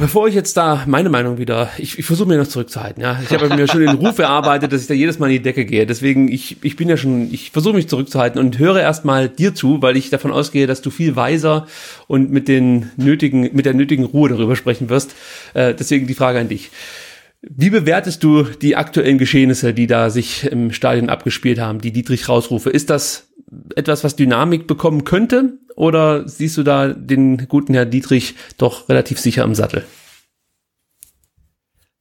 Bevor ich jetzt da meine Meinung wieder, ich, ich versuche mir noch zurückzuhalten, ja. Ich habe mir schon den Ruf erarbeitet, dass ich da jedes Mal in die Decke gehe. Deswegen, ich, ich bin ja schon, ich versuche mich zurückzuhalten und höre erstmal dir zu, weil ich davon ausgehe, dass du viel weiser und mit den nötigen, mit der nötigen Ruhe darüber sprechen wirst. Äh, deswegen die Frage an dich. Wie bewertest du die aktuellen Geschehnisse, die da sich im Stadion abgespielt haben, die Dietrich rausrufe? Ist das etwas, was Dynamik bekommen könnte? Oder siehst du da den guten Herr Dietrich doch relativ sicher im Sattel?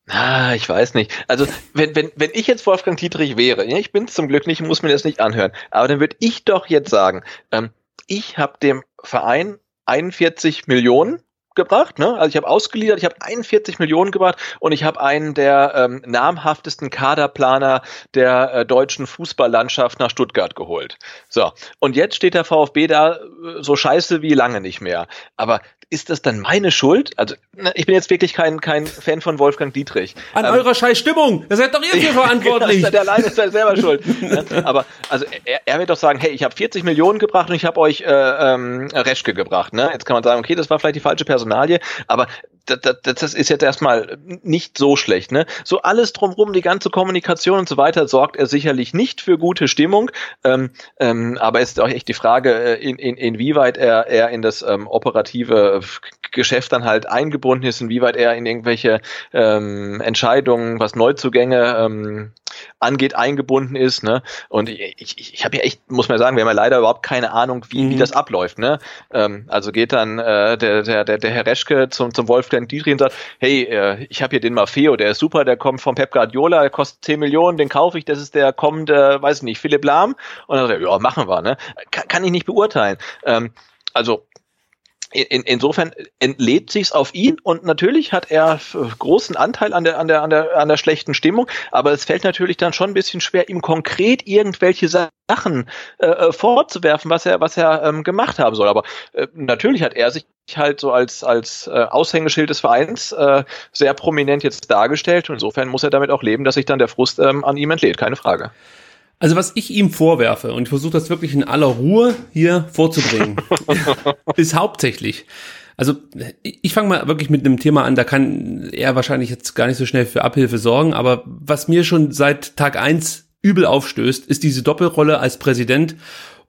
Ah, ich weiß nicht. Also, wenn, wenn, wenn ich jetzt Wolfgang Dietrich wäre, ja, ich bin zum Glück nicht, muss mir das nicht anhören, aber dann würde ich doch jetzt sagen, ähm, ich habe dem Verein 41 Millionen gebracht. Ne? Also ich habe ausgeliefert, ich habe 41 Millionen gebracht und ich habe einen der ähm, namhaftesten Kaderplaner der äh, deutschen Fußballlandschaft nach Stuttgart geholt. So, und jetzt steht der VfB da äh, so scheiße wie lange nicht mehr. Aber ist das dann meine Schuld? Also, ich bin jetzt wirklich kein, kein Fan von Wolfgang Dietrich. An ähm, eurer scheiß Stimmung! Ihr seid doch ihr für (laughs) verantwortlich! genau, der alleine ist halt selber schuld. Aber also er, er wird doch sagen, hey, ich habe 40 Millionen gebracht und ich habe euch äh, ähm, Reschke gebracht. Ne? Jetzt kann man sagen, okay, das war vielleicht die falsche Personalie, aber das, das, das ist jetzt erstmal nicht so schlecht. Ne? So alles drumherum, die ganze Kommunikation und so weiter, sorgt er sicherlich nicht für gute Stimmung. Ähm, ähm, aber ist auch echt die Frage, äh, in, in, inwieweit er, er in das ähm, operative Geschäft dann halt eingebunden ist, inwieweit er in irgendwelche ähm, Entscheidungen, was Neuzugänge ähm, angeht, eingebunden ist. Ne? Und ich, ich, ich habe ja echt, muss man sagen, wir haben ja leider überhaupt keine Ahnung, wie, mhm. wie das abläuft. Ne? Ähm, also geht dann äh, der, der, der, der Herr Reschke zum, zum Wolfgang Dietrich und sagt, hey, äh, ich habe hier den Maffeo, der ist super, der kommt vom Pep Guardiola, der kostet 10 Millionen, den kaufe ich, das ist der kommende, weiß ich nicht, Philipp Lahm. Und dann sagt er, ja, machen wir. Ne? Kann, kann ich nicht beurteilen. Ähm, also in, insofern entlädt sich's auf ihn und natürlich hat er großen Anteil an der, an der, an der, an der schlechten Stimmung, aber es fällt natürlich dann schon ein bisschen schwer, ihm konkret irgendwelche Sachen äh, äh, vorzuwerfen, was er, was er ähm, gemacht haben soll. Aber äh, natürlich hat er sich halt so als, als äh, Aushängeschild des Vereins äh, sehr prominent jetzt dargestellt und insofern muss er damit auch leben, dass sich dann der Frust ähm, an ihm entlädt, keine Frage. Also was ich ihm vorwerfe, und ich versuche das wirklich in aller Ruhe hier vorzubringen, (laughs) ist hauptsächlich, also ich fange mal wirklich mit einem Thema an, da kann er wahrscheinlich jetzt gar nicht so schnell für Abhilfe sorgen, aber was mir schon seit Tag eins übel aufstößt, ist diese Doppelrolle als Präsident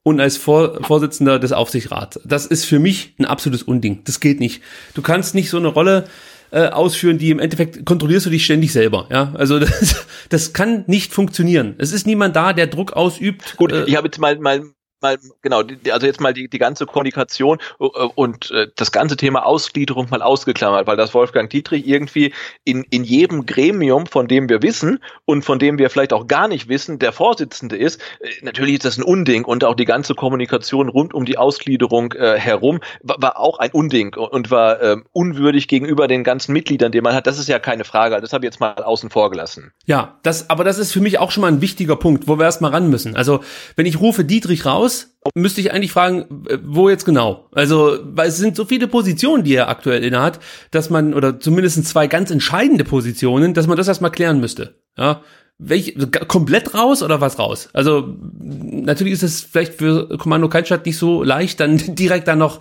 und als Vor Vorsitzender des Aufsichtsrats. Das ist für mich ein absolutes Unding. Das geht nicht. Du kannst nicht so eine Rolle äh, ausführen, die im Endeffekt kontrollierst du dich ständig selber. Ja, also (laughs) das, das kann nicht funktionieren. Es ist niemand da, der Druck ausübt. Gut, äh, ich habe jetzt mal mal mal, genau, also jetzt mal die, die ganze Kommunikation äh, und äh, das ganze Thema Ausgliederung mal ausgeklammert, weil das Wolfgang Dietrich irgendwie in, in jedem Gremium, von dem wir wissen und von dem wir vielleicht auch gar nicht wissen, der Vorsitzende ist. Äh, natürlich ist das ein Unding und auch die ganze Kommunikation rund um die Ausgliederung äh, herum war, war auch ein Unding und war äh, unwürdig gegenüber den ganzen Mitgliedern, die man hat. Das ist ja keine Frage. Das habe ich jetzt mal außen vor gelassen. Ja, das, aber das ist für mich auch schon mal ein wichtiger Punkt, wo wir erstmal ran müssen. Also, wenn ich rufe Dietrich raus, raus, müsste ich eigentlich fragen, äh, wo jetzt genau? Also, weil es sind so viele Positionen, die er aktuell innehat, dass man, oder zumindest zwei ganz entscheidende Positionen, dass man das erstmal klären müsste. Ja, welch, komplett raus oder was raus? Also natürlich ist es vielleicht für Kommando Kaltstadt nicht so leicht, dann (laughs) direkt dann noch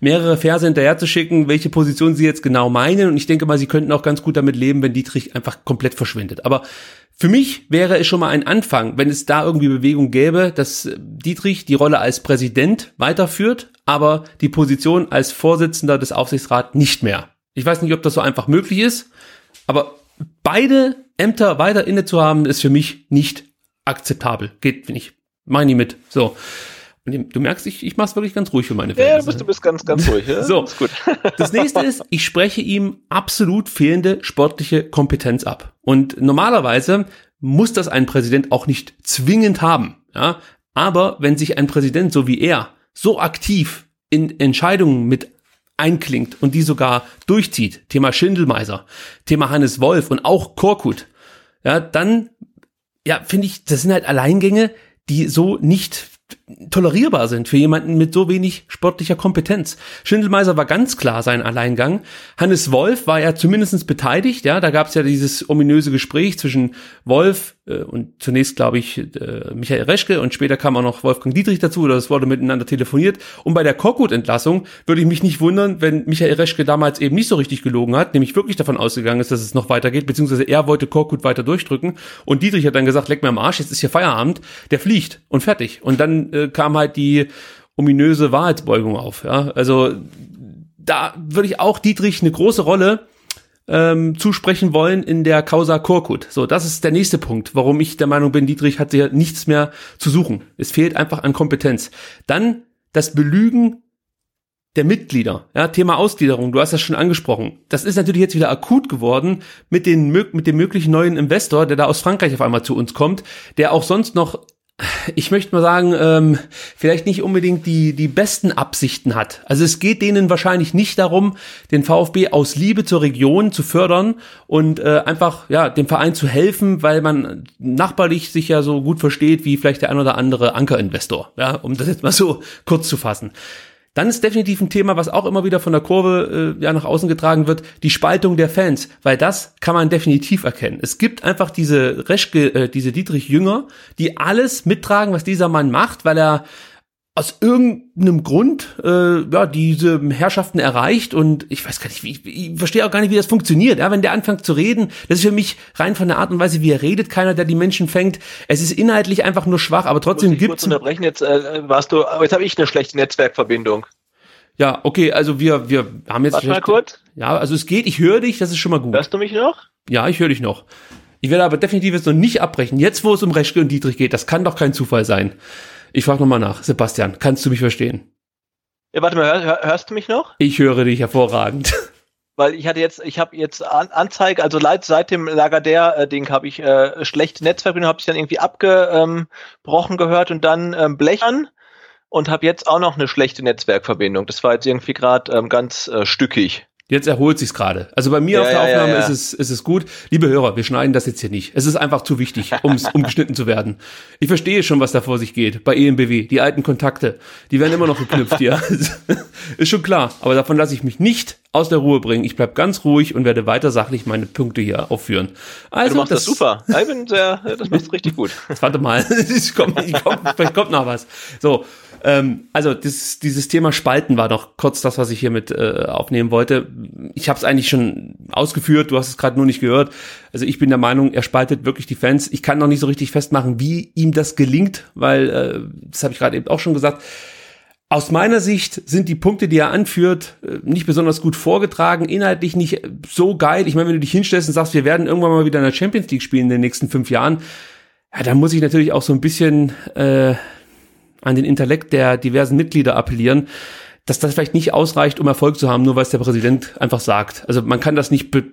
mehrere Verse hinterher zu schicken, welche Position sie jetzt genau meinen. Und ich denke mal, sie könnten auch ganz gut damit leben, wenn Dietrich einfach komplett verschwindet. Aber für mich wäre es schon mal ein Anfang, wenn es da irgendwie Bewegung gäbe, dass Dietrich die Rolle als Präsident weiterführt, aber die Position als Vorsitzender des Aufsichtsrats nicht mehr. Ich weiß nicht, ob das so einfach möglich ist, aber beide Ämter weiter inne zu haben, ist für mich nicht akzeptabel. Geht nicht. Nie mit. So. Und du merkst, ich, ich mach's wirklich ganz ruhig für meine Fans. Ja, du bist, du bist ganz, ganz ruhig. Ja? (laughs) so. Ist gut. (laughs) das nächste ist, ich spreche ihm absolut fehlende sportliche Kompetenz ab. Und normalerweise muss das ein Präsident auch nicht zwingend haben. Ja? Aber wenn sich ein Präsident so wie er so aktiv in Entscheidungen mit einklingt und die sogar durchzieht, Thema Schindelmeiser, Thema Hannes Wolf und auch Korkut, ja, dann, ja, finde ich, das sind halt Alleingänge, die so nicht tolerierbar sind für jemanden mit so wenig sportlicher Kompetenz. Schindelmeiser war ganz klar sein Alleingang. Hannes Wolf war ja zumindestens beteiligt, ja, da gab es ja dieses ominöse Gespräch zwischen Wolf und zunächst, glaube ich, äh, Michael Reschke und später kam auch noch Wolfgang Dietrich dazu, oder es wurde miteinander telefoniert. Und bei der Korkut-Entlassung würde ich mich nicht wundern, wenn Michael Reschke damals eben nicht so richtig gelogen hat, nämlich wirklich davon ausgegangen ist, dass es noch weitergeht, beziehungsweise er wollte Korkut weiter durchdrücken und Dietrich hat dann gesagt, leck mir am Arsch, jetzt ist hier Feierabend, der fliegt und fertig. Und dann äh, kam halt die ominöse Wahrheitsbeugung auf. Ja? Also da würde ich auch Dietrich eine große Rolle ähm, zusprechen wollen in der Causa Korkut. So, das ist der nächste Punkt, warum ich der Meinung bin, Dietrich hat hier nichts mehr zu suchen. Es fehlt einfach an Kompetenz. Dann das Belügen der Mitglieder, ja, Thema Ausgliederung, du hast das schon angesprochen. Das ist natürlich jetzt wieder akut geworden mit, den, mit dem möglichen neuen Investor, der da aus Frankreich auf einmal zu uns kommt, der auch sonst noch ich möchte mal sagen, ähm, vielleicht nicht unbedingt die, die besten Absichten hat. Also es geht denen wahrscheinlich nicht darum, den VfB aus Liebe zur Region zu fördern und äh, einfach ja dem Verein zu helfen, weil man nachbarlich sich ja so gut versteht wie vielleicht der ein oder andere Ankerinvestor, ja, um das jetzt mal so kurz zu fassen. Dann ist definitiv ein Thema, was auch immer wieder von der Kurve äh, ja nach außen getragen wird, die Spaltung der Fans, weil das kann man definitiv erkennen. Es gibt einfach diese Reschke, äh, diese Dietrich Jünger, die alles mittragen, was dieser Mann macht, weil er aus irgendeinem Grund äh, ja diese Herrschaften erreicht und ich weiß gar nicht, wie, ich, ich verstehe auch gar nicht, wie das funktioniert. Ja, wenn der anfängt zu reden, das ist für mich rein von der Art und Weise, wie er redet, keiner, der die Menschen fängt. Es ist inhaltlich einfach nur schwach, aber trotzdem gibt es. unterbrechen jetzt äh, warst du, jetzt habe ich eine schlechte Netzwerkverbindung. Ja, okay, also wir wir haben jetzt. Warte mal kurz. Ja, also es geht, ich höre dich, das ist schon mal gut. Hörst du mich noch? Ja, ich höre dich noch. Ich werde aber definitiv jetzt noch nicht abbrechen. Jetzt, wo es um Reschke und Dietrich geht, das kann doch kein Zufall sein. Ich frage nochmal nach. Sebastian, kannst du mich verstehen? Ja, warte mal, hör, hörst du mich noch? Ich höre dich hervorragend. (laughs) Weil ich hatte jetzt, ich habe jetzt An Anzeige, also seit dem Lager der äh, Ding habe ich äh, schlechte Netzverbindung, habe ich dann irgendwie abgebrochen gehört und dann ähm, blechern und habe jetzt auch noch eine schlechte Netzwerkverbindung. Das war jetzt irgendwie gerade ähm, ganz äh, stückig. Jetzt erholt sich's gerade. Also bei mir ja, auf der ja, Aufnahme ja, ist es ist es gut. Liebe Hörer, wir schneiden das jetzt hier nicht. Es ist einfach zu wichtig, ums, (laughs) um geschnitten zu werden. Ich verstehe schon, was da vor sich geht bei EMBW. Die alten Kontakte, die werden immer noch geknüpft hier. (laughs) ist schon klar. Aber davon lasse ich mich nicht aus der Ruhe bringen. Ich bleib ganz ruhig und werde weiter sachlich meine Punkte hier aufführen. Also du machst das, das super. Ich bin sehr, das machst richtig gut. (laughs) Warte mal, ich komm, ich komm, vielleicht kommt noch was. So, ähm, also das, dieses Thema Spalten war noch kurz das, was ich hier mit äh, aufnehmen wollte. Ich habe es eigentlich schon ausgeführt, du hast es gerade nur nicht gehört. Also ich bin der Meinung, er spaltet wirklich die Fans. Ich kann noch nicht so richtig festmachen, wie ihm das gelingt, weil äh, das habe ich gerade eben auch schon gesagt. Aus meiner Sicht sind die Punkte, die er anführt, äh, nicht besonders gut vorgetragen, inhaltlich nicht so geil. Ich meine, wenn du dich hinstellst und sagst, wir werden irgendwann mal wieder in der Champions League spielen in den nächsten fünf Jahren, ja, dann muss ich natürlich auch so ein bisschen äh, an den Intellekt der diversen Mitglieder appellieren, dass das vielleicht nicht ausreicht, um Erfolg zu haben, nur weil es der Präsident einfach sagt. Also man kann das nicht be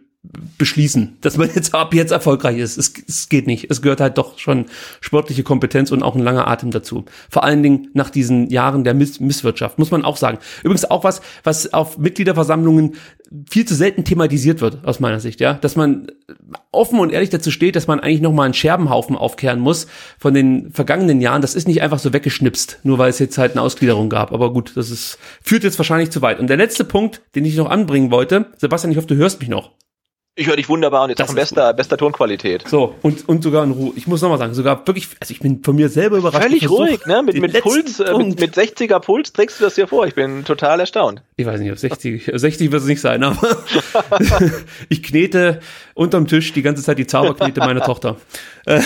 beschließen, dass man jetzt ab jetzt erfolgreich ist. Es, es geht nicht. Es gehört halt doch schon sportliche Kompetenz und auch ein langer Atem dazu. Vor allen Dingen nach diesen Jahren der Miss Misswirtschaft, muss man auch sagen. Übrigens auch was, was auf Mitgliederversammlungen viel zu selten thematisiert wird, aus meiner Sicht, ja. Dass man offen und ehrlich dazu steht, dass man eigentlich nochmal einen Scherbenhaufen aufkehren muss von den vergangenen Jahren. Das ist nicht einfach so weggeschnipst, nur weil es jetzt halt eine Ausgliederung gab. Aber gut, das ist, führt jetzt wahrscheinlich zu weit. Und der letzte Punkt, den ich noch anbringen wollte, Sebastian, ich hoffe, du hörst mich noch. Ich höre dich wunderbar und jetzt das auch in bester, bester Tonqualität. So, und, und sogar in Ruhe. Ich muss nochmal sagen, sogar wirklich, also ich bin von mir selber überrascht. Völlig ruhig, ne? Mit, mit Puls, äh, mit, mit 60er Puls trägst du das hier vor. Ich bin total erstaunt. Ich weiß nicht, ob 60, 60 wird es nicht sein, aber (laughs) ich knete unterm Tisch die ganze Zeit die Zauberknete meiner Tochter. Äh,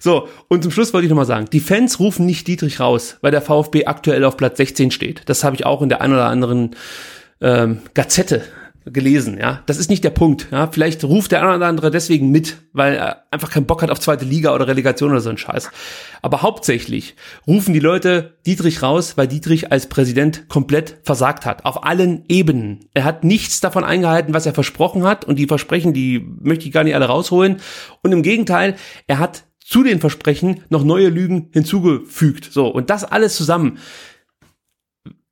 so, und zum Schluss wollte ich nochmal sagen, die Fans rufen nicht Dietrich raus, weil der VfB aktuell auf Platz 16 steht. Das habe ich auch in der ein oder anderen ähm, Gazette gelesen, ja. Das ist nicht der Punkt, ja. Vielleicht ruft der eine oder andere deswegen mit, weil er einfach keinen Bock hat auf zweite Liga oder Relegation oder so ein Scheiß. Aber hauptsächlich rufen die Leute Dietrich raus, weil Dietrich als Präsident komplett versagt hat. Auf allen Ebenen. Er hat nichts davon eingehalten, was er versprochen hat. Und die Versprechen, die möchte ich gar nicht alle rausholen. Und im Gegenteil, er hat zu den Versprechen noch neue Lügen hinzugefügt. So. Und das alles zusammen,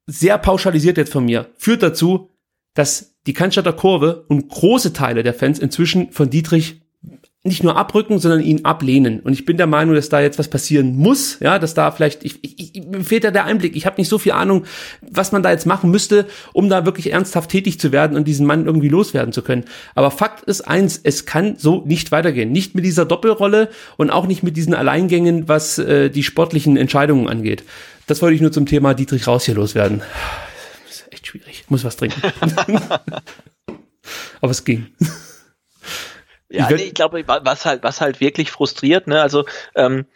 sehr pauschalisiert jetzt von mir, führt dazu, dass die Cannstatter Kurve und große Teile der Fans inzwischen von Dietrich nicht nur abrücken, sondern ihn ablehnen. Und ich bin der Meinung, dass da jetzt was passieren muss, ja, dass da vielleicht, ich, ich, ich mir fehlt da der Einblick. Ich habe nicht so viel Ahnung, was man da jetzt machen müsste, um da wirklich ernsthaft tätig zu werden und diesen Mann irgendwie loswerden zu können. Aber Fakt ist eins, es kann so nicht weitergehen. Nicht mit dieser Doppelrolle und auch nicht mit diesen Alleingängen, was äh, die sportlichen Entscheidungen angeht. Das wollte ich nur zum Thema Dietrich Raus hier loswerden echt schwierig. Ich muss was trinken. (laughs) Aber es ging. Ja, ich, nee, ich glaube, was halt, was halt wirklich frustriert, ne, also ähm,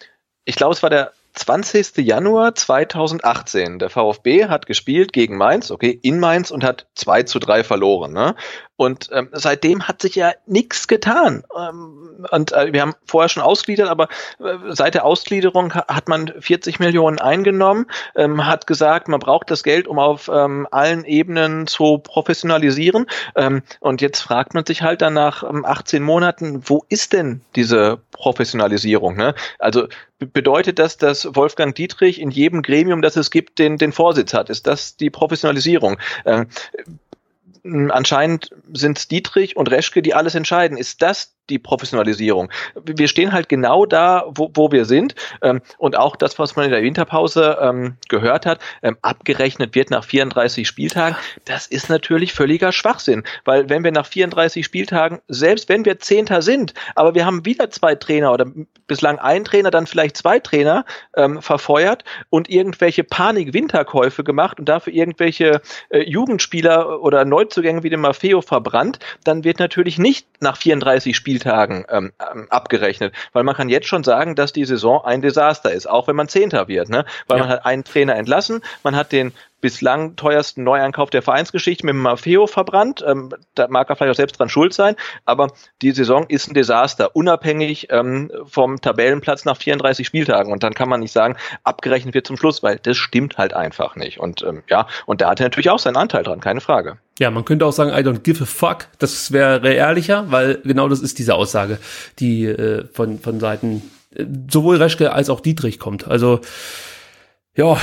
ich glaube, es war der 20. Januar 2018. Der VfB hat gespielt gegen Mainz, okay, in Mainz und hat 2 zu 3 verloren. Ne? Und ähm, seitdem hat sich ja nichts getan. Ähm, und äh, wir haben vorher schon ausgliedert, aber äh, seit der Ausgliederung ha hat man 40 Millionen eingenommen, ähm, hat gesagt, man braucht das Geld, um auf ähm, allen Ebenen zu professionalisieren. Ähm, und jetzt fragt man sich halt dann nach ähm, 18 Monaten, wo ist denn diese Professionalisierung? Ne? Also bedeutet das, dass Wolfgang Dietrich in jedem Gremium, das es gibt, den, den Vorsitz hat? Ist das die Professionalisierung? Äh, anscheinend sind Dietrich und Reschke, die alles entscheiden. Ist das die Professionalisierung. Wir stehen halt genau da, wo, wo wir sind. Ähm, und auch das, was man in der Winterpause ähm, gehört hat, ähm, abgerechnet wird nach 34 Spieltagen, das ist natürlich völliger Schwachsinn. Weil wenn wir nach 34 Spieltagen, selbst wenn wir Zehnter sind, aber wir haben wieder zwei Trainer oder bislang ein Trainer, dann vielleicht zwei Trainer ähm, verfeuert und irgendwelche Panik-Winterkäufe gemacht und dafür irgendwelche äh, Jugendspieler oder Neuzugänge wie den Maffeo verbrannt, dann wird natürlich nicht nach 34 Spieltagen Spieltagen ähm, ähm, abgerechnet. Weil man kann jetzt schon sagen, dass die Saison ein Desaster ist, auch wenn man Zehnter wird. Ne? Weil ja. man hat einen Trainer entlassen, man hat den bislang teuersten Neueinkauf der Vereinsgeschichte mit dem Maffeo verbrannt. Ähm, da mag er vielleicht auch selbst dran schuld sein, aber die Saison ist ein Desaster, unabhängig ähm, vom Tabellenplatz nach 34 Spieltagen. Und dann kann man nicht sagen, abgerechnet wird zum Schluss, weil das stimmt halt einfach nicht. Und ähm, ja, und da hat er natürlich auch seinen Anteil dran, keine Frage. Ja, man könnte auch sagen, I don't give a fuck. Das wäre ehrlicher, weil genau das ist diese Aussage, die äh, von, von Seiten äh, sowohl Reschke als auch Dietrich kommt. Also ja,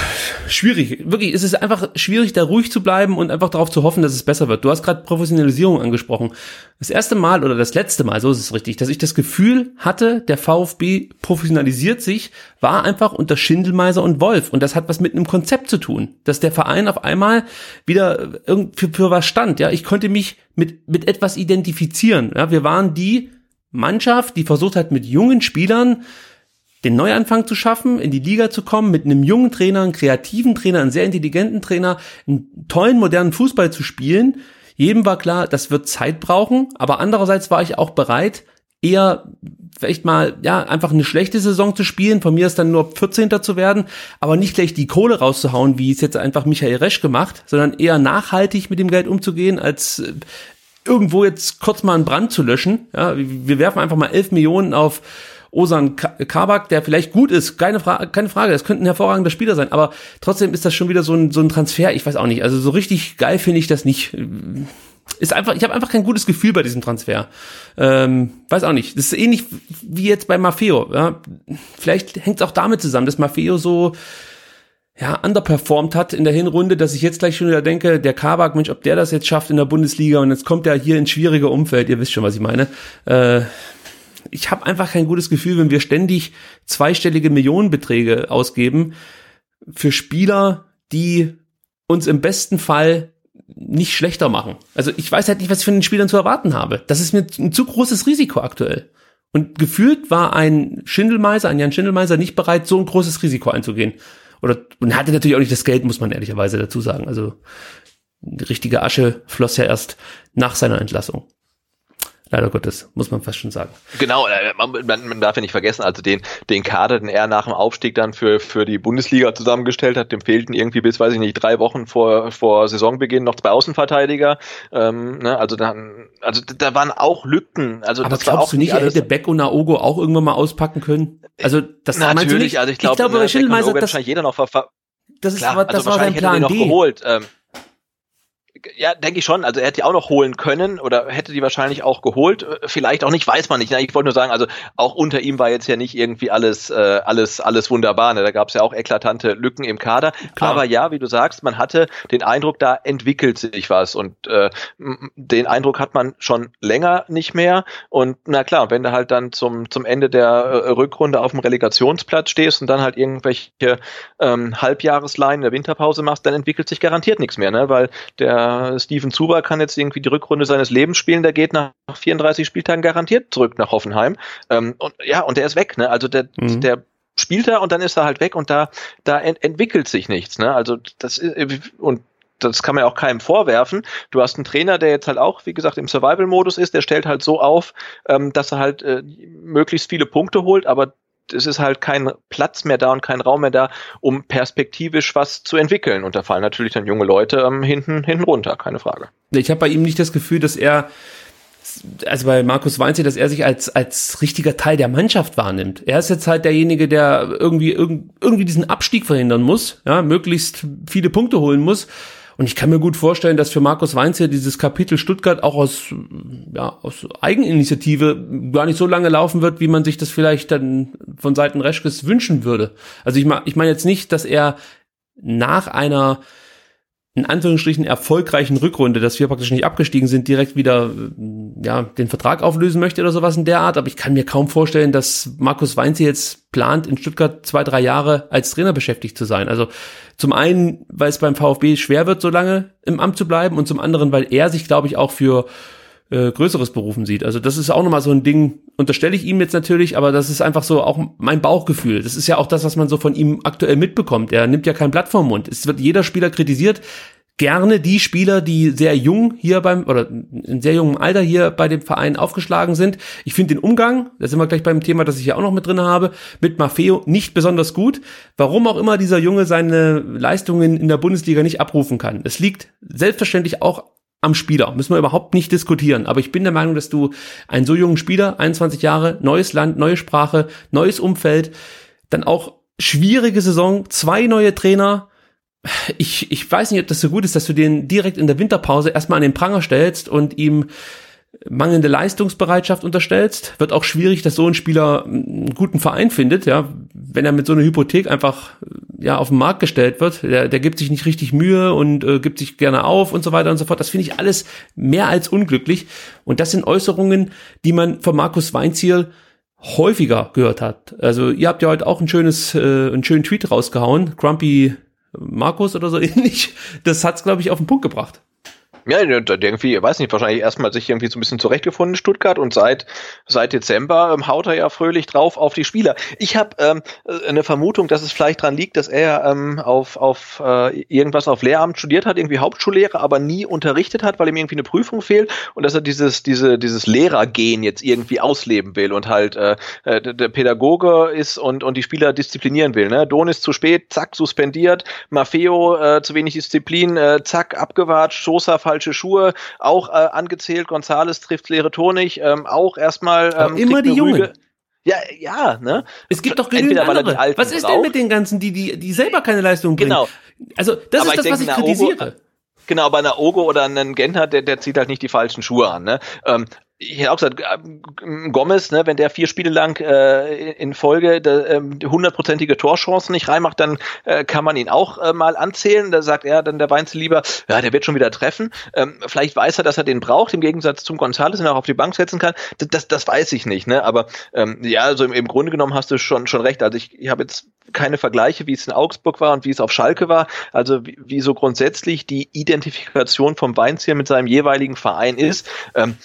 schwierig. Wirklich, es ist einfach schwierig, da ruhig zu bleiben und einfach darauf zu hoffen, dass es besser wird. Du hast gerade Professionalisierung angesprochen. Das erste Mal oder das letzte Mal, so ist es richtig, dass ich das Gefühl hatte, der VfB professionalisiert sich, war einfach unter Schindelmeiser und Wolf. Und das hat was mit einem Konzept zu tun, dass der Verein auf einmal wieder für, für was stand. Ja, ich konnte mich mit, mit etwas identifizieren. Ja, wir waren die Mannschaft, die versucht hat, mit jungen Spielern den Neuanfang zu schaffen, in die Liga zu kommen, mit einem jungen Trainer, einem kreativen Trainer, einem sehr intelligenten Trainer, einen tollen modernen Fußball zu spielen. Jedem war klar, das wird Zeit brauchen, aber andererseits war ich auch bereit, eher vielleicht mal, ja, einfach eine schlechte Saison zu spielen, von mir ist dann nur 14. zu werden, aber nicht gleich die Kohle rauszuhauen, wie es jetzt einfach Michael Resch gemacht, sondern eher nachhaltig mit dem Geld umzugehen, als äh, irgendwo jetzt kurz mal einen Brand zu löschen. Ja, wir werfen einfach mal 11 Millionen auf Osan Kabak, der vielleicht gut ist, keine, Fra keine Frage, das könnte ein hervorragender Spieler sein, aber trotzdem ist das schon wieder so ein, so ein Transfer, ich weiß auch nicht, also so richtig geil finde ich das nicht. ist einfach, ich habe einfach kein gutes Gefühl bei diesem Transfer. Ähm, weiß auch nicht. Das ist ähnlich wie jetzt bei Maffeo. Ja. Vielleicht hängt es auch damit zusammen, dass Maffeo so ja, underperformed hat in der Hinrunde, dass ich jetzt gleich schon wieder denke, der Kabak, Mensch, ob der das jetzt schafft in der Bundesliga und jetzt kommt er hier ins schwierige Umfeld, ihr wisst schon, was ich meine. Äh, ich habe einfach kein gutes Gefühl, wenn wir ständig zweistellige Millionenbeträge ausgeben für Spieler, die uns im besten Fall nicht schlechter machen. Also ich weiß halt nicht, was ich von den Spielern zu erwarten habe. Das ist mir ein zu großes Risiko aktuell. Und gefühlt war ein Schindelmeiser, ein Jan Schindelmeiser nicht bereit, so ein großes Risiko einzugehen. Oder und hatte natürlich auch nicht das Geld, muss man ehrlicherweise dazu sagen. Also die richtige Asche floss ja erst nach seiner Entlassung. Leider Gottes, muss man fast schon sagen. Genau, äh, man, man, darf ja nicht vergessen, also den, den Kader, den er nach dem Aufstieg dann für, für die Bundesliga zusammengestellt hat, dem fehlten irgendwie bis, weiß ich nicht, drei Wochen vor, vor Saisonbeginn noch zwei Außenverteidiger. Ähm, ne, also dann, also da waren auch Lücken. Also Aber das glaubst war auch du nicht, er hätte Beck und Naogo auch irgendwann mal auspacken können? Also das natürlich, also ich, glaub, ich glaube, bei Schindelmeiser, das, wahrscheinlich jeder noch ver, das ist, Klar, das also war sein Plan D. Geholt. Ähm, ja, denke ich schon. Also er hätte die auch noch holen können oder hätte die wahrscheinlich auch geholt. Äh, vielleicht auch nicht, weiß man nicht. Ich wollte nur sagen, also auch unter ihm war jetzt ja nicht irgendwie alles, äh, alles, alles wunderbar. Ne? Da gab es ja auch eklatante Lücken im Kader. Klar. Aber ja, wie du sagst, man hatte den Eindruck, da entwickelt sich was. Und äh, den Eindruck hat man schon länger nicht mehr. Und na klar, wenn du halt dann zum, zum Ende der äh, Rückrunde auf dem Relegationsplatz stehst und dann halt irgendwelche ähm, Halbjahresleinen der Winterpause machst, dann entwickelt sich garantiert nichts mehr, ne? Weil der Steven Zuber kann jetzt irgendwie die Rückrunde seines Lebens spielen, der geht nach 34 Spieltagen garantiert zurück nach Hoffenheim. Ähm, und ja, und der ist weg, ne? Also der, mhm. der spielt er und dann ist er halt weg und da, da ent entwickelt sich nichts, ne? Also das ist, und das kann man ja auch keinem vorwerfen. Du hast einen Trainer, der jetzt halt auch, wie gesagt, im Survival-Modus ist, der stellt halt so auf, ähm, dass er halt äh, möglichst viele Punkte holt, aber es ist halt kein Platz mehr da und kein Raum mehr da, um perspektivisch was zu entwickeln. Und da fallen natürlich dann junge Leute ähm, hinten, hinten runter, keine Frage. Ich habe bei ihm nicht das Gefühl, dass er, also bei Markus Weinze, dass er sich als, als richtiger Teil der Mannschaft wahrnimmt. Er ist jetzt halt derjenige, der irgendwie, irgendwie diesen Abstieg verhindern muss, ja, möglichst viele Punkte holen muss. Und ich kann mir gut vorstellen, dass für Markus Weinz dieses Kapitel Stuttgart auch aus, ja, aus Eigeninitiative gar nicht so lange laufen wird, wie man sich das vielleicht dann von Seiten Reschkes wünschen würde. Also ich meine ich mein jetzt nicht, dass er nach einer in Anführungsstrichen erfolgreichen Rückrunde, dass wir praktisch nicht abgestiegen sind, direkt wieder ja, den Vertrag auflösen möchte oder sowas in der Art. Aber ich kann mir kaum vorstellen, dass Markus Weinze jetzt plant, in Stuttgart zwei, drei Jahre als Trainer beschäftigt zu sein. Also zum einen, weil es beim VfB schwer wird, so lange im Amt zu bleiben und zum anderen, weil er sich, glaube ich, auch für äh, Größeres berufen sieht. Also das ist auch nochmal so ein Ding, unterstelle ich ihm jetzt natürlich, aber das ist einfach so auch mein Bauchgefühl. Das ist ja auch das, was man so von ihm aktuell mitbekommt. Er nimmt ja kein Blatt vom Mund. Es wird jeder Spieler kritisiert. Gerne die Spieler, die sehr jung hier beim, oder in sehr jungem Alter hier bei dem Verein aufgeschlagen sind. Ich finde den Umgang, da sind wir gleich beim Thema, das ich ja auch noch mit drin habe, mit Maffeo nicht besonders gut. Warum auch immer dieser Junge seine Leistungen in der Bundesliga nicht abrufen kann. Es liegt selbstverständlich auch am Spieler. Müssen wir überhaupt nicht diskutieren. Aber ich bin der Meinung, dass du einen so jungen Spieler, 21 Jahre, neues Land, neue Sprache, neues Umfeld, dann auch schwierige Saison, zwei neue Trainer. Ich, ich weiß nicht, ob das so gut ist, dass du den direkt in der Winterpause erstmal an den Pranger stellst und ihm mangelnde Leistungsbereitschaft unterstellst, wird auch schwierig, dass so ein Spieler einen guten Verein findet, ja, wenn er mit so einer Hypothek einfach ja auf den Markt gestellt wird, der, der gibt sich nicht richtig Mühe und äh, gibt sich gerne auf und so weiter und so fort. Das finde ich alles mehr als unglücklich und das sind Äußerungen, die man von Markus Weinziel häufiger gehört hat. Also ihr habt ja heute auch ein schönes, äh, einen schönen Tweet rausgehauen, Grumpy Markus oder so ähnlich. Das hat's glaube ich auf den Punkt gebracht. Ja, irgendwie, weiß nicht, wahrscheinlich erstmal sich irgendwie so ein bisschen zurechtgefunden in Stuttgart und seit, seit Dezember ähm, haut er ja fröhlich drauf auf die Spieler. Ich habe ähm, äh, eine Vermutung, dass es vielleicht dran liegt, dass er ähm, auf, auf äh, irgendwas auf Lehramt studiert hat, irgendwie Hauptschullehrer, aber nie unterrichtet hat, weil ihm irgendwie eine Prüfung fehlt und dass er dieses, diese, dieses Lehrergehen jetzt irgendwie ausleben will und halt äh, äh der Pädagoge ist und, und die Spieler disziplinieren will. Ne? Don ist zu spät, zack, suspendiert, Maffeo äh, zu wenig Disziplin, äh, zack, abgewatscht, Sosa falsch falsche Schuhe, auch äh, angezählt. Gonzales trifft leere Tonig, ähm, auch erstmal. Ähm, immer die Jungen. Ja, ja, ne? Es gibt doch genügend Entweder, andere. Was ist denn mit den ganzen, die, die, die selber keine Leistung bringen? Genau. Also, das Aber ist das, denke, was ich kritisiere. Genau, bei einer Ogo oder einem Gentner, der, der zieht halt nicht die falschen Schuhe an. Ne? Ähm, ich hätte auch gesagt, äh, Gomez, ne, wenn der vier Spiele lang äh, in Folge ähm, hundertprozentige äh, Torchancen nicht reinmacht, dann äh, kann man ihn auch äh, mal anzählen. Da sagt er dann der Weinzel lieber, ja, der wird schon wieder treffen. Ähm, vielleicht weiß er, dass er den braucht, im Gegensatz zum González, den er auch auf die Bank setzen kann. Das, das, das weiß ich nicht, ne? Aber ähm, ja, also im, im Grunde genommen hast du schon schon recht. Also ich, ich habe jetzt keine Vergleiche, wie es in Augsburg war und wie es auf Schalke war. Also wie, wie so grundsätzlich die Identifikation vom Weinzier mit seinem jeweiligen Verein ist. Ähm,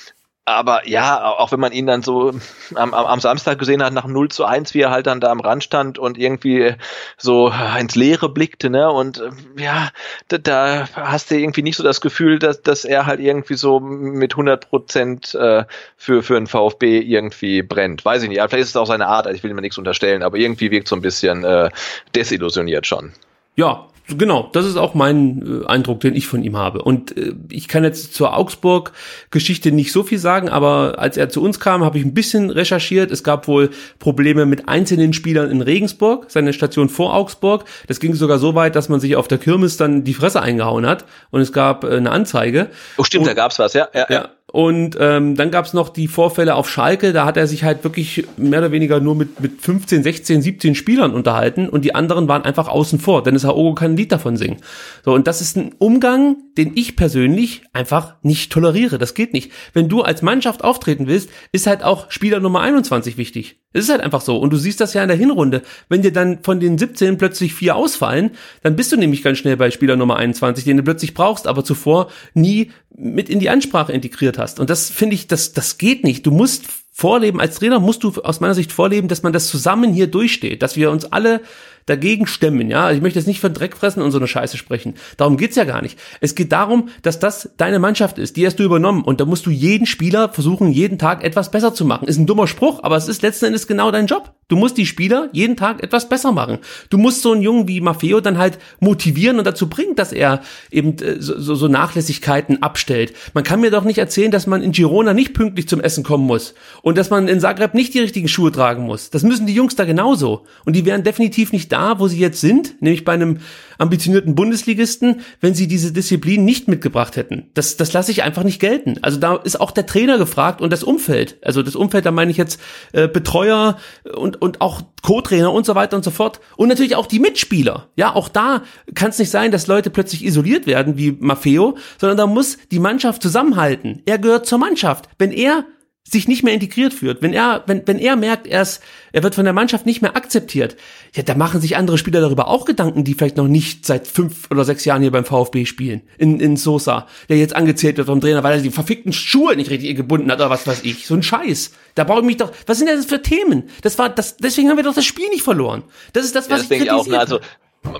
aber ja, auch wenn man ihn dann so am, am, Samstag gesehen hat, nach 0 zu 1, wie er halt dann da am Rand stand und irgendwie so ins Leere blickte, ne? Und äh, ja, da, da hast du irgendwie nicht so das Gefühl, dass, dass er halt irgendwie so mit 100 Prozent äh, für, für einen VfB irgendwie brennt. Weiß ich nicht, vielleicht ist es auch seine Art, also ich will ihm nichts unterstellen, aber irgendwie wirkt so ein bisschen äh, desillusioniert schon. Ja, Genau, das ist auch mein äh, Eindruck, den ich von ihm habe. Und äh, ich kann jetzt zur Augsburg-Geschichte nicht so viel sagen, aber als er zu uns kam, habe ich ein bisschen recherchiert. Es gab wohl Probleme mit einzelnen Spielern in Regensburg, seine Station vor Augsburg. Das ging sogar so weit, dass man sich auf der Kirmes dann die Fresse eingehauen hat und es gab äh, eine Anzeige. Oh, stimmt, und, da gab's was, ja. ja, ja. ja. Und ähm, dann gab's noch die Vorfälle auf Schalke, da hat er sich halt wirklich mehr oder weniger nur mit, mit 15, 16, 17 Spielern unterhalten und die anderen waren einfach außen vor. Dennis Haogo kann ein Lied davon singen. So, und das ist ein Umgang, den ich persönlich einfach nicht toleriere. Das geht nicht. Wenn du als Mannschaft auftreten willst, ist halt auch Spieler Nummer 21 wichtig. Es ist halt einfach so. Und du siehst das ja in der Hinrunde. Wenn dir dann von den 17 plötzlich vier ausfallen, dann bist du nämlich ganz schnell bei Spieler Nummer 21, den du plötzlich brauchst, aber zuvor nie mit in die Ansprache integriert hast. Und das finde ich, das, das geht nicht. Du musst vorleben, als Trainer musst du aus meiner Sicht vorleben, dass man das zusammen hier durchsteht, dass wir uns alle dagegen stemmen, ja. Ich möchte jetzt nicht von Dreck fressen und so eine Scheiße sprechen. Darum geht's ja gar nicht. Es geht darum, dass das deine Mannschaft ist. Die hast du übernommen. Und da musst du jeden Spieler versuchen, jeden Tag etwas besser zu machen. Ist ein dummer Spruch, aber es ist letzten Endes genau dein Job. Du musst die Spieler jeden Tag etwas besser machen. Du musst so einen Jungen wie Maffeo dann halt motivieren und dazu bringen, dass er eben äh, so, so Nachlässigkeiten abstellt. Man kann mir doch nicht erzählen, dass man in Girona nicht pünktlich zum Essen kommen muss und dass man in Zagreb nicht die richtigen Schuhe tragen muss. Das müssen die Jungs da genauso. Und die wären definitiv nicht da, wo sie jetzt sind, nämlich bei einem ambitionierten Bundesligisten, wenn sie diese Disziplin nicht mitgebracht hätten. Das, das lasse ich einfach nicht gelten. Also da ist auch der Trainer gefragt und das Umfeld. Also das Umfeld, da meine ich jetzt äh, Betreuer und, und auch Co-Trainer und so weiter und so fort. Und natürlich auch die Mitspieler. Ja, auch da kann es nicht sein, dass Leute plötzlich isoliert werden wie Maffeo, sondern da muss die Mannschaft zusammenhalten. Er gehört zur Mannschaft. Wenn er sich nicht mehr integriert führt, wenn er, wenn, wenn er merkt, er, ist, er wird von der Mannschaft nicht mehr akzeptiert, ja, da machen sich andere Spieler darüber auch Gedanken, die vielleicht noch nicht seit fünf oder sechs Jahren hier beim VfB spielen. In, in Sosa, der jetzt angezählt wird vom Trainer, weil er die verfickten Schuhe nicht richtig gebunden hat oder was weiß ich. So ein Scheiß. Da brauche ich mich doch, was sind das für Themen? Das war, das, deswegen haben wir doch das Spiel nicht verloren. Das ist das, was ja, das ich kritisiere. Ich auch, ne? also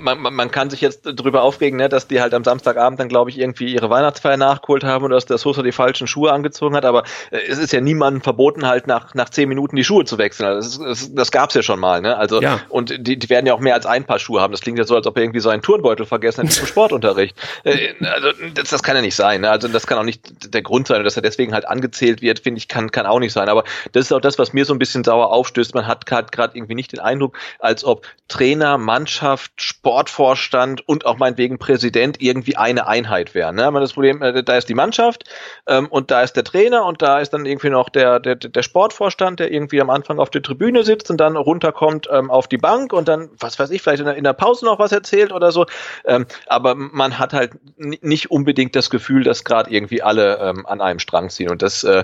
man, man, man kann sich jetzt drüber aufregen, ne, dass die halt am Samstagabend dann, glaube ich, irgendwie ihre Weihnachtsfeier nachgeholt haben oder dass der Sosa die falschen Schuhe angezogen hat, aber äh, es ist ja niemandem verboten, halt nach, nach zehn Minuten die Schuhe zu wechseln. Also das, das, das gab's ja schon mal, ne? Also ja. und die, die werden ja auch mehr als ein Paar Schuhe haben. Das klingt ja so, als ob er irgendwie so einen Turnbeutel vergessen hätte zum (laughs) Sportunterricht. Äh, also das, das kann ja nicht sein. Ne? Also das kann auch nicht der Grund sein, dass er deswegen halt angezählt wird, finde ich, kann, kann auch nicht sein. Aber das ist auch das, was mir so ein bisschen sauer aufstößt. Man hat gerade irgendwie nicht den Eindruck, als ob Trainer, Mannschaft, Sportvorstand und auch meinetwegen Präsident irgendwie eine Einheit wären. Ne? Das Problem, äh, da ist die Mannschaft ähm, und da ist der Trainer und da ist dann irgendwie noch der, der, der Sportvorstand, der irgendwie am Anfang auf der Tribüne sitzt und dann runterkommt ähm, auf die Bank und dann, was weiß ich, vielleicht in der, in der Pause noch was erzählt oder so. Ähm, aber man hat halt nicht unbedingt das Gefühl, dass gerade irgendwie alle ähm, an einem Strang ziehen. Und das äh,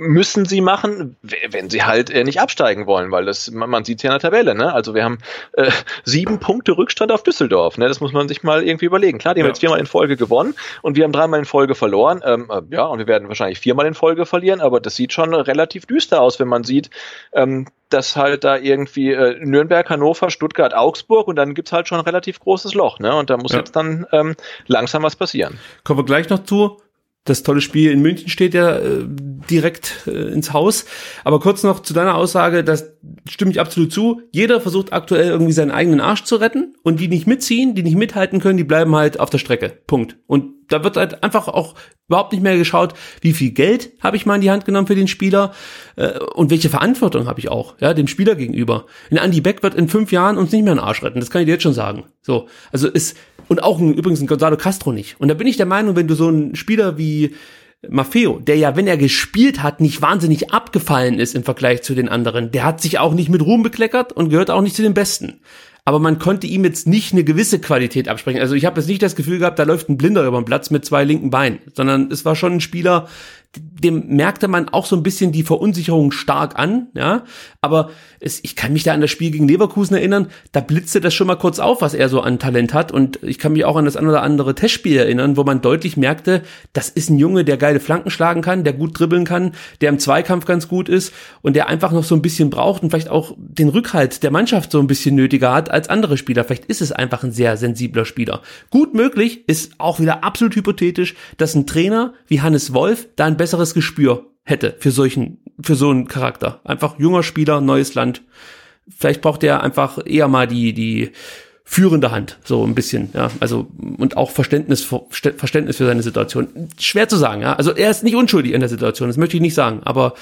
müssen sie machen, wenn sie halt äh, nicht absteigen wollen, weil das, man, sieht es ja in der Tabelle, ne? Also wir haben äh, sieben Punkte Rückstand auf Düsseldorf, ne? Das muss man sich mal irgendwie überlegen. Klar, die haben ja. jetzt viermal in Folge gewonnen und wir haben dreimal in Folge verloren. Ähm, äh, ja, und wir werden wahrscheinlich viermal in Folge verlieren, aber das sieht schon relativ düster aus, wenn man sieht, ähm, dass halt da irgendwie äh, Nürnberg, Hannover, Stuttgart, Augsburg und dann gibt's halt schon ein relativ großes Loch, ne? Und da muss ja. jetzt dann ähm, langsam was passieren. Kommen wir gleich noch zu das tolle Spiel in München steht ja äh, direkt äh, ins Haus. Aber kurz noch zu deiner Aussage, das stimme ich absolut zu. Jeder versucht aktuell irgendwie seinen eigenen Arsch zu retten und die nicht mitziehen, die nicht mithalten können, die bleiben halt auf der Strecke. Punkt. Und da wird halt einfach auch überhaupt nicht mehr geschaut, wie viel Geld habe ich mal in die Hand genommen für den Spieler äh, und welche Verantwortung habe ich auch, ja, dem Spieler gegenüber. In Andy Beck wird in fünf Jahren uns nicht mehr einen Arsch retten, das kann ich dir jetzt schon sagen. So, also ist Und auch ein, übrigens ein Gonzalo Castro nicht. Und da bin ich der Meinung, wenn du so einen Spieler wie Maffeo, der ja, wenn er gespielt hat, nicht wahnsinnig abgefallen ist im Vergleich zu den anderen, der hat sich auch nicht mit Ruhm bekleckert und gehört auch nicht zu den Besten. Aber man konnte ihm jetzt nicht eine gewisse Qualität absprechen. Also ich habe jetzt nicht das Gefühl gehabt, da läuft ein Blinder über den Platz mit zwei linken Beinen, sondern es war schon ein Spieler, dem merkte man auch so ein bisschen die Verunsicherung stark an, ja. Aber es, ich kann mich da an das Spiel gegen Leverkusen erinnern, da blitzte das schon mal kurz auf, was er so an Talent hat. Und ich kann mich auch an das ein oder andere Testspiel erinnern, wo man deutlich merkte, das ist ein Junge, der geile Flanken schlagen kann, der gut dribbeln kann, der im Zweikampf ganz gut ist und der einfach noch so ein bisschen braucht und vielleicht auch den Rückhalt der Mannschaft so ein bisschen nötiger hat als andere Spieler. Vielleicht ist es einfach ein sehr sensibler Spieler. Gut möglich, ist auch wieder absolut hypothetisch, dass ein Trainer wie Hannes Wolf da ein besseres Gespür hätte für solchen, für so einen Charakter. Einfach junger Spieler, neues Land. Vielleicht braucht er einfach eher mal die, die führende Hand, so ein bisschen, ja. Also, und auch Verständnis, Verständnis für seine Situation. Schwer zu sagen, ja. Also, er ist nicht unschuldig in der Situation, das möchte ich nicht sagen, aber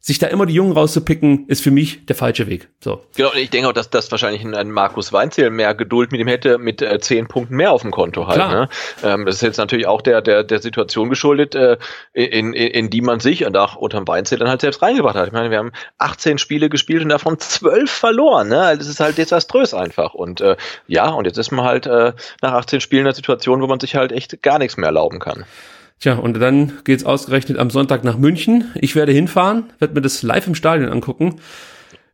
sich da immer die Jungen rauszupicken, ist für mich der falsche Weg. So. Genau, und ich denke auch, dass das wahrscheinlich ein Markus Weinzierl mehr Geduld mit ihm hätte, mit äh, zehn Punkten mehr auf dem Konto halt. Ne? Ähm, das ist jetzt natürlich auch der, der, der Situation geschuldet, äh, in, in, in die man sich und auch unterm Weinzierl dann halt selbst reingebracht hat. Ich meine, wir haben 18 Spiele gespielt und davon 12 verloren. Ne? Also das ist halt desaströs einfach. Und äh, ja, und jetzt ist man halt äh, nach 18 Spielen in der Situation, wo man sich halt echt gar nichts mehr erlauben kann. Tja, und dann geht's ausgerechnet am Sonntag nach München. Ich werde hinfahren, werde mir das live im Stadion angucken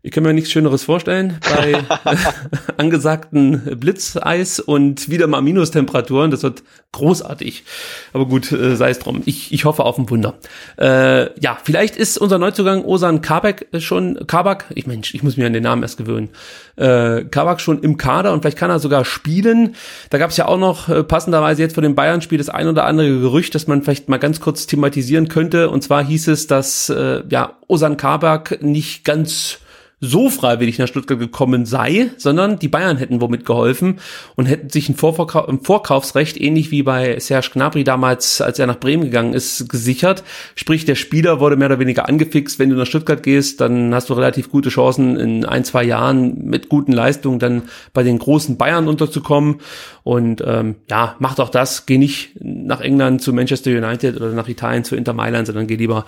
ich kann mir nichts Schöneres vorstellen bei (laughs) (laughs) angesagten Blitzeis und wieder mal Minustemperaturen. Das wird großartig. Aber gut, äh, sei es drum. Ich, ich hoffe auf ein Wunder. Äh, ja, vielleicht ist unser Neuzugang Osan Kabak schon, Kabak, ich Mensch, ich muss mir an den Namen erst gewöhnen. Äh, Kabak schon im Kader und vielleicht kann er sogar spielen. Da gab es ja auch noch äh, passenderweise jetzt vor dem Bayern-Spiel das ein oder andere Gerücht, das man vielleicht mal ganz kurz thematisieren könnte. Und zwar hieß es, dass äh, ja Osan Kabak nicht ganz so freiwillig nach Stuttgart gekommen sei, sondern die Bayern hätten womit geholfen und hätten sich ein, Vorverkau ein Vorkaufsrecht, ähnlich wie bei Serge Gnabry damals, als er nach Bremen gegangen ist, gesichert. Sprich, der Spieler wurde mehr oder weniger angefixt. Wenn du nach Stuttgart gehst, dann hast du relativ gute Chancen, in ein, zwei Jahren mit guten Leistungen dann bei den großen Bayern unterzukommen. Und ähm, ja, mach doch das. Geh nicht nach England zu Manchester United oder nach Italien zu Inter Mailand, sondern geh lieber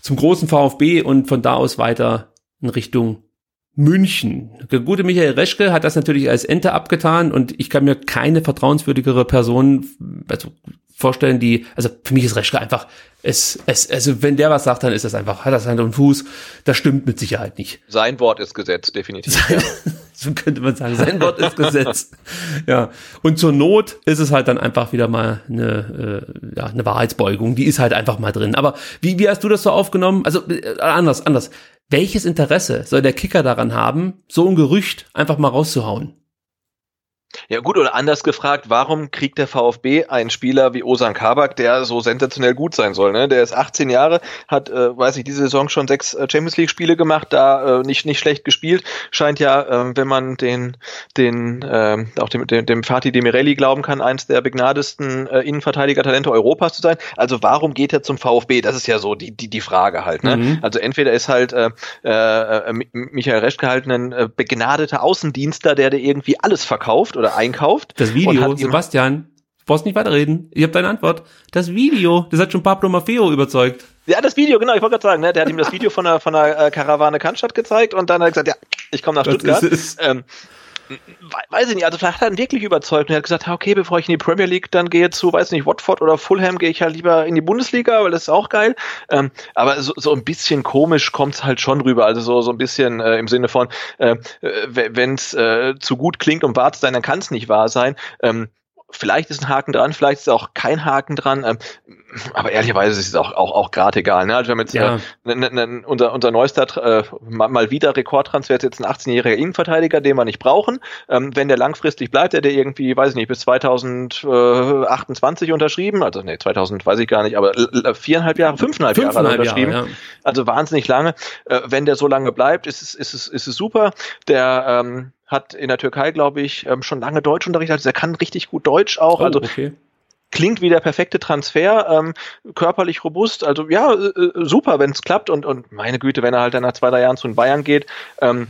zum großen VfB und von da aus weiter in Richtung München. Der gute Michael Reschke hat das natürlich als Ente abgetan und ich kann mir keine vertrauenswürdigere Person also vorstellen, die, also für mich ist Reschke einfach, es, es, also wenn der was sagt, dann ist das einfach, hat das Hand und Fuß, das stimmt mit Sicherheit nicht. Sein Wort ist Gesetz, definitiv. (laughs) Sein, so könnte man sagen, sein Wort ist Gesetz. (laughs) ja. Und zur Not ist es halt dann einfach wieder mal eine, äh, ja, eine Wahrheitsbeugung, die ist halt einfach mal drin. Aber wie, wie hast du das so aufgenommen? Also äh, anders, anders welches Interesse soll der Kicker daran haben, so ein Gerücht einfach mal rauszuhauen? Ja gut, oder anders gefragt, warum kriegt der VfB einen Spieler wie Osan Kabak, der so sensationell gut sein soll? Ne? Der ist 18 Jahre, hat, äh, weiß ich, diese Saison schon sechs äh, Champions League Spiele gemacht, da äh, nicht nicht schlecht gespielt. Scheint ja, äh, wenn man den den äh, auch dem, dem, dem Fatih Demirelli glauben kann, eins der begnadesten äh, Innenverteidiger-Talente Europas zu sein. Also warum geht er zum VfB? Das ist ja so die die die Frage halt. Ne? Mhm. Also entweder ist halt äh, äh, Michael Reschke halt ein äh, begnadeter Außendienstler, der dir irgendwie alles verkauft oder einkauft. Das Video, Sebastian, du brauchst nicht weiterreden. Ich habe deine Antwort. Das Video, das hat schon Pablo Maffeo überzeugt. Ja, das Video, genau, ich wollte gerade sagen, ne, der hat ihm das Video von der, von der äh, Karawane Cannstatt gezeigt und dann hat er gesagt, ja, ich komme nach Stuttgart. Ähm, weiß ich nicht, also vielleicht hat er ihn wirklich überzeugt und er hat gesagt, okay, bevor ich in die Premier League dann gehe zu, weiß nicht, Watford oder Fulham, gehe ich halt lieber in die Bundesliga, weil das ist auch geil. Ähm, aber so, so ein bisschen komisch kommt's halt schon rüber, also so, so ein bisschen äh, im Sinne von, äh, wenn es äh, zu gut klingt und wahr zu sein, dann kann es nicht wahr sein. Ähm, vielleicht ist ein Haken dran, vielleicht ist auch kein Haken dran. Ähm, aber ehrlicherweise ist es auch, auch, auch gerade egal. Ne? Also wir haben jetzt ja. äh, n, n, unser, unser neuester äh, mal wieder Rekordtransfer ist jetzt ein 18-jähriger Innenverteidiger, den wir nicht brauchen. Ähm, wenn der langfristig bleibt, der der irgendwie, weiß ich nicht, bis 2028 unterschrieben, also nee, 2000 weiß ich gar nicht, aber viereinhalb Jahre, fünfeinhalb, fünfeinhalb Jahre unterschrieben. Jahre, ja. Also wahnsinnig lange. Äh, wenn der so lange bleibt, ist es, ist es, ist es super. Der ähm, hat in der Türkei, glaube ich, ähm, schon lange Deutschunterricht, also er kann richtig gut Deutsch auch. Oh, also okay klingt wie der perfekte Transfer, ähm, körperlich robust, also ja, äh, äh super, wenn es klappt. Und, und meine Güte, wenn er halt dann nach zwei, drei Jahren zu den Bayern geht, ähm,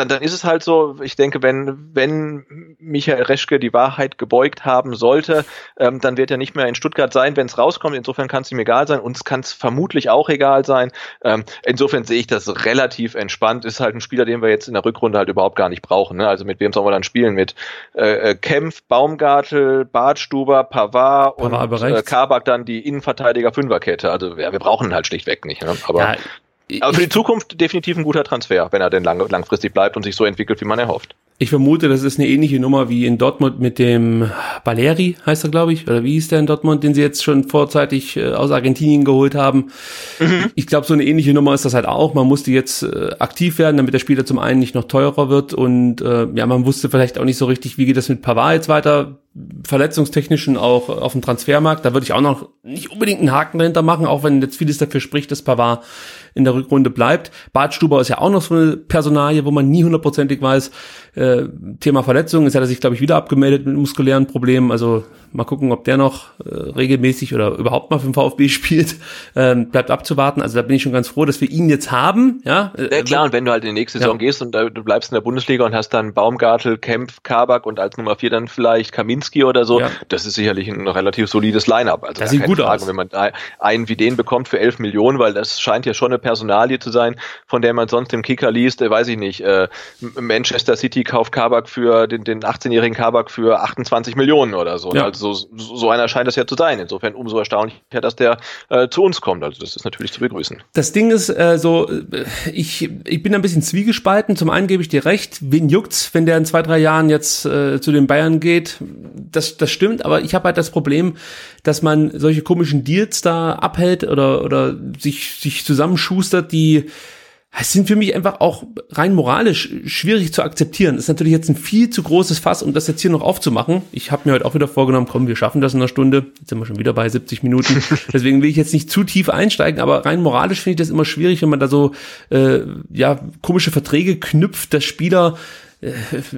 dann, dann ist es halt so, ich denke, wenn, wenn Michael Reschke die Wahrheit gebeugt haben sollte, ähm, dann wird er nicht mehr in Stuttgart sein, wenn es rauskommt. Insofern kann es ihm egal sein. Uns kann es vermutlich auch egal sein. Ähm, insofern sehe ich das relativ entspannt. Ist halt ein Spieler, den wir jetzt in der Rückrunde halt überhaupt gar nicht brauchen. Ne? Also mit wem sollen wir dann spielen? Mit äh, äh Kempf, Baumgartel, Bartstuber, Pavard, Pavard und äh, Kabak dann die Innenverteidiger-Fünferkette. Also ja, wir brauchen halt schlichtweg nicht. Ne? Aber ja, aber für die Zukunft definitiv ein guter Transfer, wenn er denn lang, langfristig bleibt und sich so entwickelt, wie man erhofft. Ich vermute, das ist eine ähnliche Nummer wie in Dortmund mit dem Baleri, heißt er, glaube ich, oder wie hieß der in Dortmund, den sie jetzt schon vorzeitig äh, aus Argentinien geholt haben. Mhm. Ich glaube, so eine ähnliche Nummer ist das halt auch. Man musste jetzt äh, aktiv werden, damit der Spieler zum einen nicht noch teurer wird und äh, ja, man wusste vielleicht auch nicht so richtig, wie geht das mit Pavard jetzt weiter verletzungstechnischen auch auf dem Transfermarkt. Da würde ich auch noch nicht unbedingt einen Haken dahinter machen, auch wenn jetzt vieles dafür spricht, dass Pavard in der Rückrunde bleibt. Bart Stuber ist ja auch noch so eine Personalie, wo man nie hundertprozentig weiß. Äh, Thema Verletzung, ist hat er sich, glaube ich, wieder abgemeldet mit muskulären Problemen. Also mal gucken, ob der noch äh, regelmäßig oder überhaupt mal für den VfB spielt. Ähm, bleibt abzuwarten. Also da bin ich schon ganz froh, dass wir ihn jetzt haben. Ja, äh, ja klar, und wenn du halt in die nächste Saison ja. gehst und da, du bleibst in der Bundesliga und hast dann Baumgartel, Kempf, Kabak und als Nummer vier dann vielleicht Kaminski oder so, ja. das ist sicherlich ein relativ solides Line-up. Also das sieht gut Frage, aus. Wenn man einen wie den bekommt für elf Millionen, weil das scheint ja schon eine Personalie zu sein, von der man sonst im Kicker liest, äh, weiß ich nicht, äh, Manchester City kauft Kabak für den, den 18-jährigen Kabak für 28 Millionen oder so. Ja. Also so, so einer scheint es ja zu sein. Insofern umso erstaunlicher, dass der äh, zu uns kommt. Also das ist natürlich zu begrüßen. Das Ding ist äh, so, äh, ich, ich bin ein bisschen zwiegespalten. Zum einen gebe ich dir recht, wen juckt's, wenn der in zwei, drei Jahren jetzt äh, zu den Bayern geht. Das, das stimmt, aber ich habe halt das Problem, dass man solche komischen Deals da abhält oder, oder sich, sich zusammenschustert, die es sind für mich einfach auch rein moralisch schwierig zu akzeptieren. Das ist natürlich jetzt ein viel zu großes Fass, um das jetzt hier noch aufzumachen. Ich habe mir heute auch wieder vorgenommen, komm, wir schaffen das in einer Stunde. Jetzt sind wir schon wieder bei 70 Minuten. (laughs) Deswegen will ich jetzt nicht zu tief einsteigen, aber rein moralisch finde ich das immer schwierig, wenn man da so äh, ja komische Verträge knüpft, dass Spieler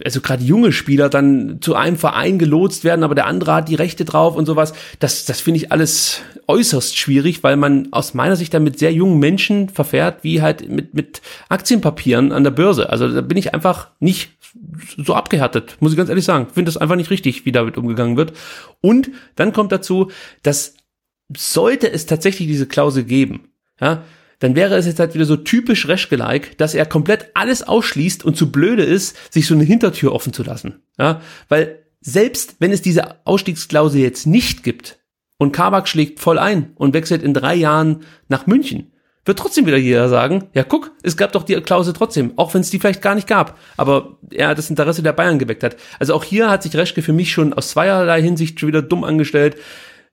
also gerade junge Spieler dann zu einem Verein gelotst werden, aber der andere hat die Rechte drauf und sowas. Das, das finde ich alles äußerst schwierig, weil man aus meiner Sicht dann mit sehr jungen Menschen verfährt, wie halt mit, mit Aktienpapieren an der Börse. Also da bin ich einfach nicht so abgehärtet, muss ich ganz ehrlich sagen. Finde das einfach nicht richtig, wie damit umgegangen wird. Und dann kommt dazu, dass sollte es tatsächlich diese Klausel geben, ja, dann wäre es jetzt halt wieder so typisch Reschke-like, dass er komplett alles ausschließt und zu blöde ist, sich so eine Hintertür offen zu lassen. Ja, weil selbst wenn es diese Ausstiegsklausel jetzt nicht gibt und Kabak schlägt voll ein und wechselt in drei Jahren nach München, wird trotzdem wieder jeder sagen, ja guck, es gab doch die Klausel trotzdem, auch wenn es die vielleicht gar nicht gab, aber er das Interesse der Bayern geweckt hat. Also auch hier hat sich Reschke für mich schon aus zweierlei Hinsicht schon wieder dumm angestellt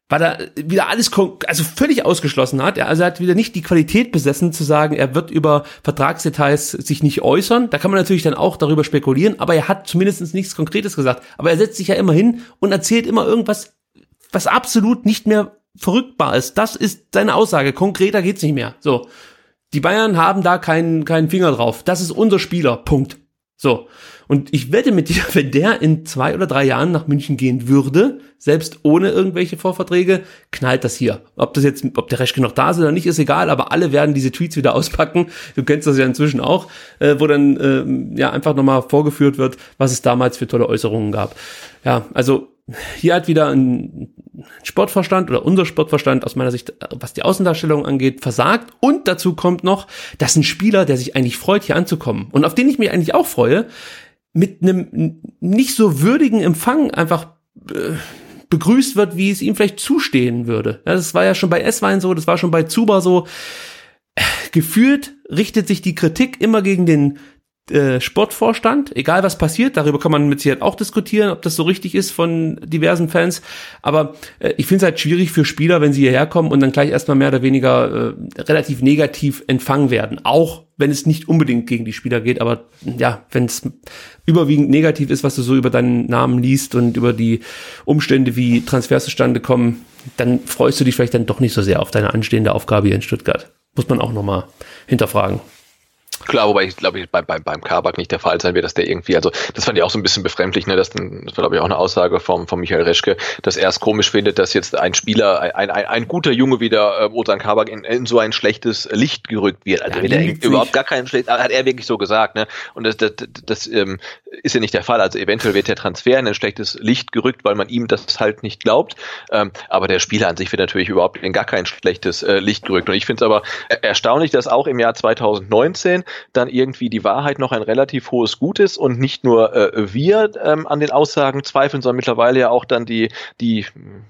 weil er wieder alles also völlig ausgeschlossen hat. Also er hat wieder nicht die Qualität besessen zu sagen, er wird über Vertragsdetails sich nicht äußern. Da kann man natürlich dann auch darüber spekulieren, aber er hat zumindest nichts Konkretes gesagt. Aber er setzt sich ja immer hin und erzählt immer irgendwas, was absolut nicht mehr verrückbar ist. Das ist seine Aussage. Konkreter geht's nicht mehr. So. Die Bayern haben da keinen, keinen Finger drauf. Das ist unser Spieler. Punkt. So. Und ich wette mit dir, (laughs) wenn der in zwei oder drei Jahren nach München gehen würde, selbst ohne irgendwelche Vorverträge, knallt das hier. Ob das jetzt, ob der Reschke noch da ist oder nicht, ist egal, aber alle werden diese Tweets wieder (laughs) auspacken. Du kennst das ja inzwischen auch, äh, wo dann äh, ja einfach nochmal vorgeführt wird, was es damals für tolle Äußerungen gab. Ja, also hier hat wieder ein Sportverstand oder unser Sportverstand aus meiner Sicht, was die Außendarstellung angeht, versagt. Und dazu kommt noch, dass ein Spieler, der sich eigentlich freut, hier anzukommen und auf den ich mich eigentlich auch freue, mit einem nicht so würdigen Empfang einfach äh, begrüßt wird, wie es ihm vielleicht zustehen würde. Ja, das war ja schon bei S-Wein so, das war schon bei Zuba so. Gefühlt richtet sich die Kritik immer gegen den äh, Sportvorstand, egal was passiert, darüber kann man mit Sicherheit auch diskutieren, ob das so richtig ist von diversen Fans. Aber äh, ich finde es halt schwierig für Spieler, wenn sie hierher kommen und dann gleich erstmal mehr oder weniger äh, relativ negativ empfangen werden. Auch wenn es nicht unbedingt gegen die Spieler geht, aber ja, wenn es überwiegend negativ ist, was du so über deinen Namen liest und über die Umstände, wie Transfers zustande kommen, dann freust du dich vielleicht dann doch nicht so sehr auf deine anstehende Aufgabe hier in Stuttgart. Muss man auch nochmal hinterfragen. Klar, wobei ich glaube, ich, bei, bei, beim Kabak nicht der Fall sein wird, dass der irgendwie, also das fand ich auch so ein bisschen befremdlich, ne? Das, das war, glaube ich, auch eine Aussage vom, von Michael Reschke, dass er es komisch findet, dass jetzt ein Spieler, ein, ein, ein guter Junge wie der äh, Ozan Kabak in, in so ein schlechtes Licht gerückt wird. Also ja, er überhaupt gar keinen schlecht, hat er wirklich so gesagt, ne? Und das, das, das, das ähm, ist ja nicht der Fall. Also eventuell wird der Transfer in ein schlechtes Licht gerückt, weil man ihm das halt nicht glaubt. Ähm, aber der Spieler an sich wird natürlich überhaupt in gar kein schlechtes äh, Licht gerückt. Und ich finde es aber erstaunlich, dass auch im Jahr 2019 dann irgendwie die Wahrheit noch ein relativ hohes Gut ist und nicht nur äh, wir ähm, an den Aussagen zweifeln, sondern mittlerweile ja auch dann die, die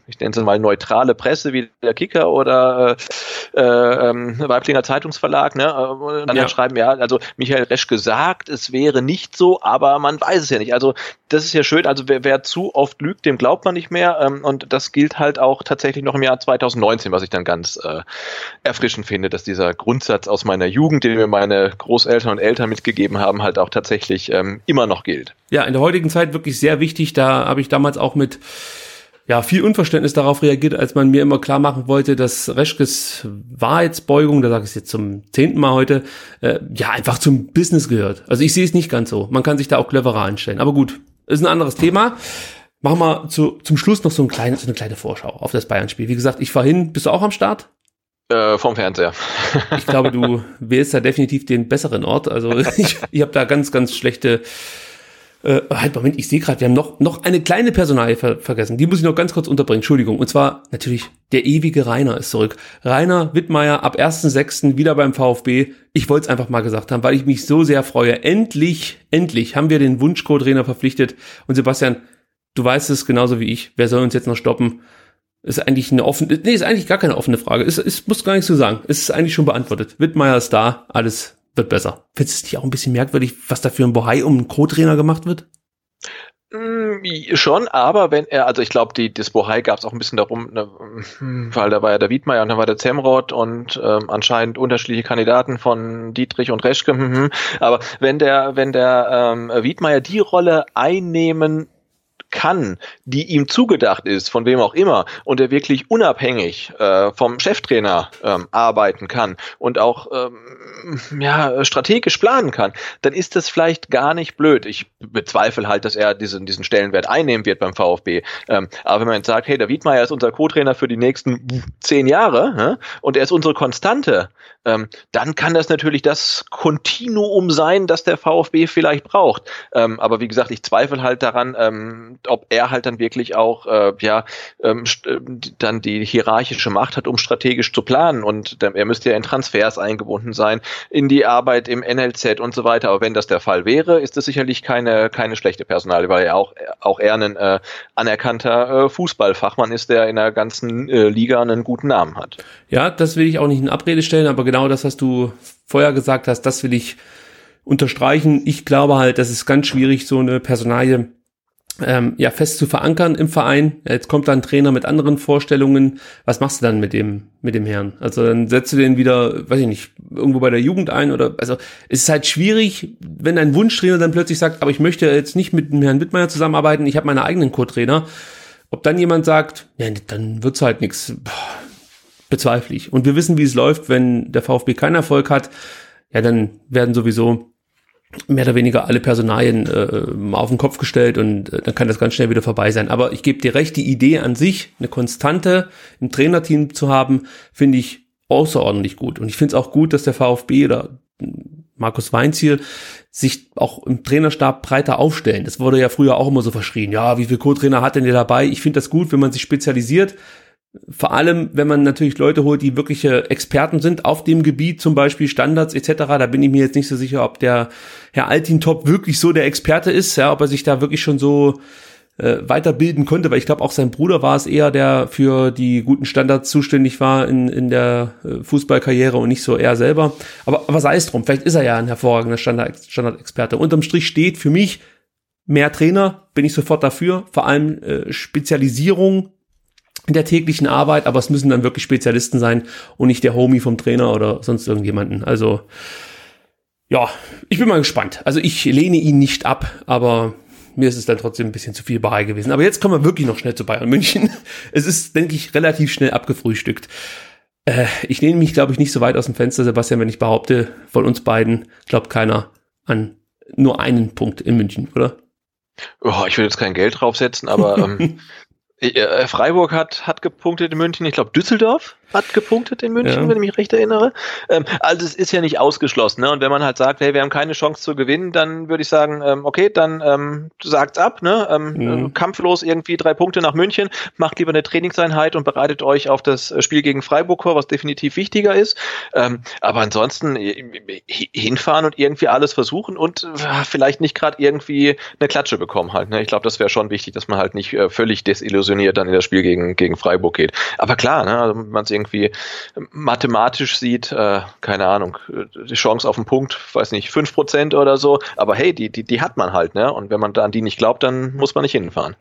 ich nenne es mal neutrale Presse wie der Kicker oder äh, äh, ähm, Weiblinger Zeitungsverlag, ne, äh, dann ja. schreiben, ja, also Michael Resch gesagt, es wäre nicht so, aber man weiß es ja nicht. Also das ist ja schön, also wer, wer zu oft lügt, dem glaubt man nicht mehr ähm, und das gilt halt auch tatsächlich noch im Jahr 2019, was ich dann ganz äh, erfrischend finde, dass dieser Grundsatz aus meiner Jugend, den mir meine Großeltern und Eltern mitgegeben haben, halt auch tatsächlich ähm, immer noch gilt. Ja, in der heutigen Zeit wirklich sehr wichtig. Da habe ich damals auch mit ja, viel Unverständnis darauf reagiert, als man mir immer klar machen wollte, dass Reschkes Wahrheitsbeugung, da sage ich es jetzt zum zehnten Mal heute, äh, ja, einfach zum Business gehört. Also ich sehe es nicht ganz so. Man kann sich da auch cleverer einstellen. Aber gut, ist ein anderes Thema. Machen wir zu, zum Schluss noch so, ein kleines, so eine kleine Vorschau auf das Bayern-Spiel. Wie gesagt, ich fahr hin. Bist du auch am Start? Äh, vom Fernseher. ich glaube, du wählst da definitiv den besseren Ort. Also (laughs) ich, ich habe da ganz, ganz schlechte. Äh, halt, Moment, ich sehe gerade, wir haben noch, noch eine kleine Personalie ver vergessen. Die muss ich noch ganz kurz unterbringen. Entschuldigung. Und zwar natürlich der ewige Rainer ist zurück. Rainer Wittmeier ab 1.6. wieder beim VfB. Ich wollte es einfach mal gesagt haben, weil ich mich so sehr freue. Endlich, endlich haben wir den Wunschco-Trainer verpflichtet. Und Sebastian, du weißt es genauso wie ich. Wer soll uns jetzt noch stoppen? Ist eigentlich eine offene, nee, ist eigentlich gar keine offene Frage. Ist, ist, muss gar nichts zu sagen. Ist eigentlich schon beantwortet. Wittmeier ist da, alles wird besser. Findest du es dir auch ein bisschen merkwürdig, was da für ein Bohai um einen Co-Trainer gemacht wird? Mm, schon, aber wenn er, also ich glaube, die das Bohai gab es auch ein bisschen darum, ne, weil da war ja der Wiedmeier und dann war der Zemrod und ähm, anscheinend unterschiedliche Kandidaten von Dietrich und Reschke. Mhm. Aber wenn der, wenn der ähm, Wiedmeier die Rolle einnehmen kann, die ihm zugedacht ist, von wem auch immer, und er wirklich unabhängig äh, vom Cheftrainer ähm, arbeiten kann und auch ähm, ja, strategisch planen kann, dann ist das vielleicht gar nicht blöd. Ich bezweifle halt, dass er diesen, diesen Stellenwert einnehmen wird beim VfB. Ähm, aber wenn man jetzt sagt, hey, der Wiedmeier ist unser Co-Trainer für die nächsten zehn Jahre äh, und er ist unsere Konstante, ähm, dann kann das natürlich das Kontinuum sein, das der VfB vielleicht braucht. Ähm, aber wie gesagt, ich zweifle halt daran, ähm, ob er halt dann wirklich auch äh, ja ähm, äh, dann die hierarchische Macht hat, um strategisch zu planen. Und er müsste ja in Transfers eingebunden sein, in die Arbeit im NLZ und so weiter. Aber wenn das der Fall wäre, ist das sicherlich keine keine schlechte Personal, weil er auch auch eher ein äh, anerkannter äh, Fußballfachmann ist, der in der ganzen äh, Liga einen guten Namen hat. Ja, das will ich auch nicht in Abrede stellen, aber genau das, was du vorher gesagt hast, das will ich unterstreichen. Ich glaube halt, das ist ganz schwierig, so eine Personalie ähm, ja fest zu verankern im Verein. Jetzt kommt da ein Trainer mit anderen Vorstellungen. Was machst du dann mit dem mit dem Herrn? Also dann setzt du den wieder, weiß ich nicht, irgendwo bei der Jugend ein oder also es ist halt schwierig, wenn ein Wunschtrainer dann plötzlich sagt, aber ich möchte jetzt nicht mit dem Herrn Wittmeier zusammenarbeiten, ich habe meine eigenen Co-Trainer. Ob dann jemand sagt, ja, dann wird's halt nichts, bezweifle ich. Und wir wissen, wie es läuft, wenn der VfB keinen Erfolg hat. Ja, dann werden sowieso mehr oder weniger alle Personalien äh, auf den Kopf gestellt und äh, dann kann das ganz schnell wieder vorbei sein. Aber ich gebe dir recht, die Idee an sich, eine Konstante im Trainerteam zu haben, finde ich außerordentlich gut. Und ich finde es auch gut, dass der VfB oder Markus Weinziel sich auch im Trainerstab breiter aufstellen. Das wurde ja früher auch immer so verschrien. Ja, wie viel Co-Trainer hat denn der dabei? Ich finde das gut, wenn man sich spezialisiert vor allem, wenn man natürlich Leute holt, die wirkliche Experten sind auf dem Gebiet, zum Beispiel Standards etc., da bin ich mir jetzt nicht so sicher, ob der Herr Altintop wirklich so der Experte ist, ja, ob er sich da wirklich schon so äh, weiterbilden konnte, weil ich glaube auch sein Bruder war es eher, der für die guten Standards zuständig war in, in der äh, Fußballkarriere und nicht so er selber. Aber, aber sei es drum, vielleicht ist er ja ein hervorragender Standard, Standardexperte. Unterm Strich steht für mich mehr Trainer, bin ich sofort dafür, vor allem äh, Spezialisierung in der täglichen Arbeit, aber es müssen dann wirklich Spezialisten sein und nicht der Homie vom Trainer oder sonst irgendjemanden. Also ja, ich bin mal gespannt. Also ich lehne ihn nicht ab, aber mir ist es dann trotzdem ein bisschen zu viel Bahai gewesen. Aber jetzt kommen wir wirklich noch schnell zu Bayern München. (laughs) Es ist, denke ich, relativ schnell abgefrühstückt. Äh, ich nehme mich, glaube ich, nicht so weit aus dem Fenster, Sebastian, wenn ich behaupte, von uns beiden glaubt keiner an nur einen Punkt in München, oder? Oh, ich will jetzt kein Geld draufsetzen, aber (laughs) ähm, äh, Freiburg hat, hat gepunktet in München. Ich glaube, Düsseldorf hat gepunktet in München, ja. wenn ich mich recht erinnere. Ähm, also es ist ja nicht ausgeschlossen. Ne? Und wenn man halt sagt, hey, wir haben keine Chance zu gewinnen, dann würde ich sagen, ähm, okay, dann ähm, sagt's ab. Ne? Ähm, mhm. Äh, kampflos irgendwie drei Punkte nach München, macht lieber eine Trainingseinheit und bereitet euch auf das Spiel gegen Freiburg vor, was definitiv wichtiger ist. Ähm, aber ansonsten äh, hinfahren und irgendwie alles versuchen und äh, vielleicht nicht gerade irgendwie eine Klatsche bekommen halt. Ne? Ich glaube, das wäre schon wichtig, dass man halt nicht äh, völlig desillusioniert dann in das Spiel gegen, gegen Freiburg geht. Aber klar, ne? also man irgendwie mathematisch sieht, äh, keine Ahnung, die Chance auf den Punkt, weiß nicht, fünf Prozent oder so, aber hey, die, die, die hat man halt, ne? Und wenn man da an die nicht glaubt, dann muss man nicht hinfahren.